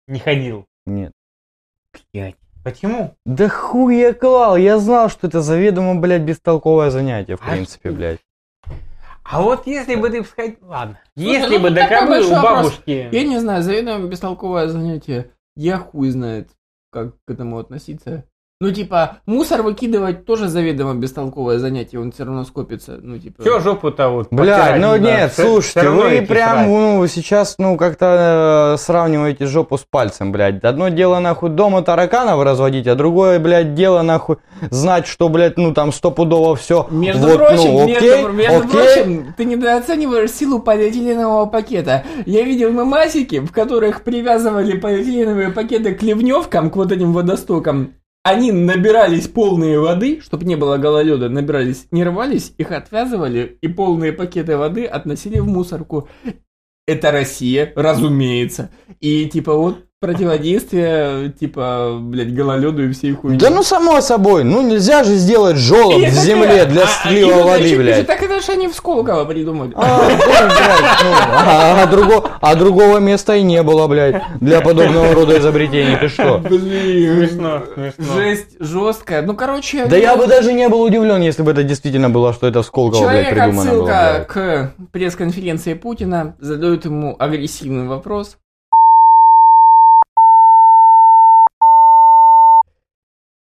Не ходил. нет. Блять. Почему? Да хуй я клал, я знал, что это заведомо, блядь, бестолковое занятие, в А принципе, что? блядь. А вот если бы ты сходил... Ладно. Слушай, если ну бы тут до такой кобылы большой у вопрос. бабушки... Я не знаю, заведомо бестолковое занятие. Я хуй знает, как к этому относиться. Ну, типа, мусор выкидывать тоже заведомо бестолковое занятие, он все равно скопится. Ну, типа... Чё жопу-то вот Блядь, потирать ну надо? нет, Всё- слушайте, равно вы идти прям, срать. ну, сейчас, ну, как-то э, сравниваете жопу с пальцем, блядь. Одно дело, нахуй, дома тараканов разводить, а другое, блядь, дело, нахуй, знать, что, блядь, ну, там стопудово все. Между вот, прочим, ну, между, окей, между окей. прочим, ты недооцениваешь силу полиэтиленового пакета. Я видел мемасики, в которых привязывали полиэтиленовые пакеты к ливневкам, к вот этим водостокам. Они набирались полные воды, чтобы не было гололеда, набирались, не рвались, их отвязывали и полные пакеты воды относили в мусорку. Это Россия, разумеется. И типа вот противодействие, типа, блядь, гололеду и всей хуйни. Да ну, само собой, ну, нельзя же сделать желоб И в земле для а- слива а, воды, Юрий, блядь. Так это же они в Сколково придумали. А, да, блядь, ну, а, а друго- а другого места и не было, блядь, для подобного рода изобретений, ты что? Блин. Смешно, смешно. Жесть жесткая. Ну, короче... Да я бы даже не был удивлен, если бы это действительно было, что это в Сколково, блядь, Человек придумано было, отсылка блядь. к пресс-конференции Путина задает ему агрессивный вопрос.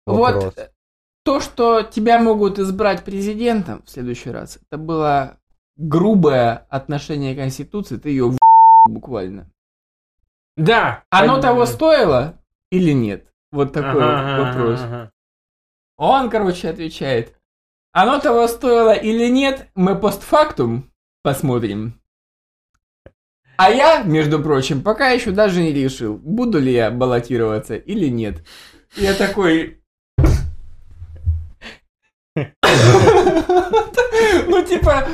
Вопрос. Вот то, что тебя могут избрать президентом в следующий раз, это было грубое отношение к Конституции, ты ее буквально. Да. Оно того стоило или нет? Вот такой Ага, вот вопрос. ага. Он, короче, отвечает. Оно того стоило или нет, мы постфактум посмотрим. А я, между прочим, пока еще даже не решил, буду ли я баллотироваться или нет. Я такой... Ну, типа,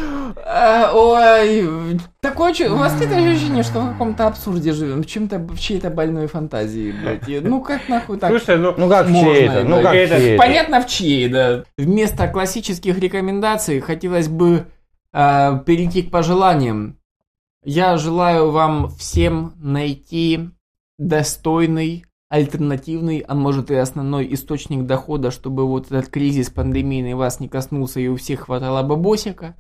а, ой, такое у вас нет ощущения, что в каком-то абсурде живем, в чем-то, в чьей-то больной фантазии, блядь. Ну, как нахуй так? Слушай, ну... Ну как в Можно, чьей-то, ну как в. Понятно в чьей, да. Вместо классических рекомендаций хотелось бы а, перейти к пожеланиям. Я желаю вам всем найти достойный, альтернативный, а может и основной источник дохода, чтобы вот этот кризис пандемийный вас не коснулся и у всех хватало бабосика.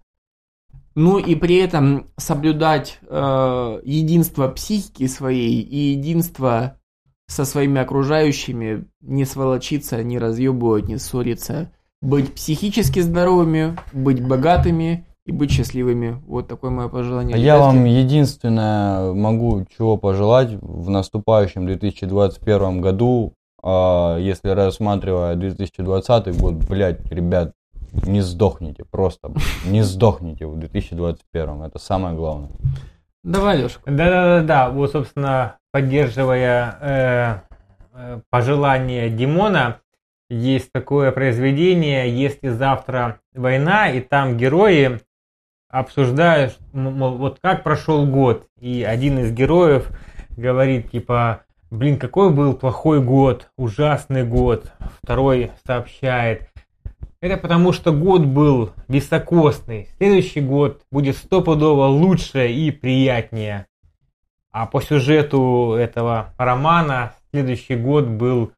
Ну и при этом соблюдать э, единство психики своей и единство со своими окружающими, не сволочиться, не разъебывать, не ссориться, быть психически здоровыми, быть богатыми и быть счастливыми. Вот такое мое пожелание. А Я ребятки. вам единственное могу чего пожелать в наступающем 2021 году, а, если рассматривая 2020 год, блядь, ребят, не сдохните, просто не сдохните в 2021, это самое главное. Давай, Лешка. Да-да-да-да, вот, собственно, поддерживая э, э, пожелание Димона, есть такое произведение «Если завтра война», и там герои обсуждают, м- мол, вот как прошел год, и один из героев говорит, типа, блин, какой был плохой год, ужасный год. Второй сообщает, это потому что год был високосный. Следующий год будет стопудово лучше и приятнее. А по сюжету этого романа следующий год был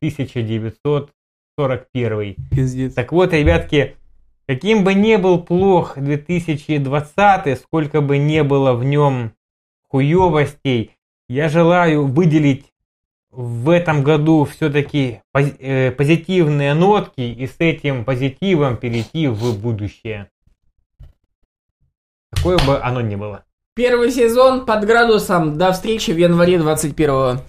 1941. Пиздец. Так вот, ребятки, каким бы ни был плох 2020, сколько бы не было в нем хуевостей, я желаю выделить в этом году все-таки позитивные нотки и с этим позитивом перейти в будущее. Какое бы оно ни было. Первый сезон под градусом. До встречи в январе 21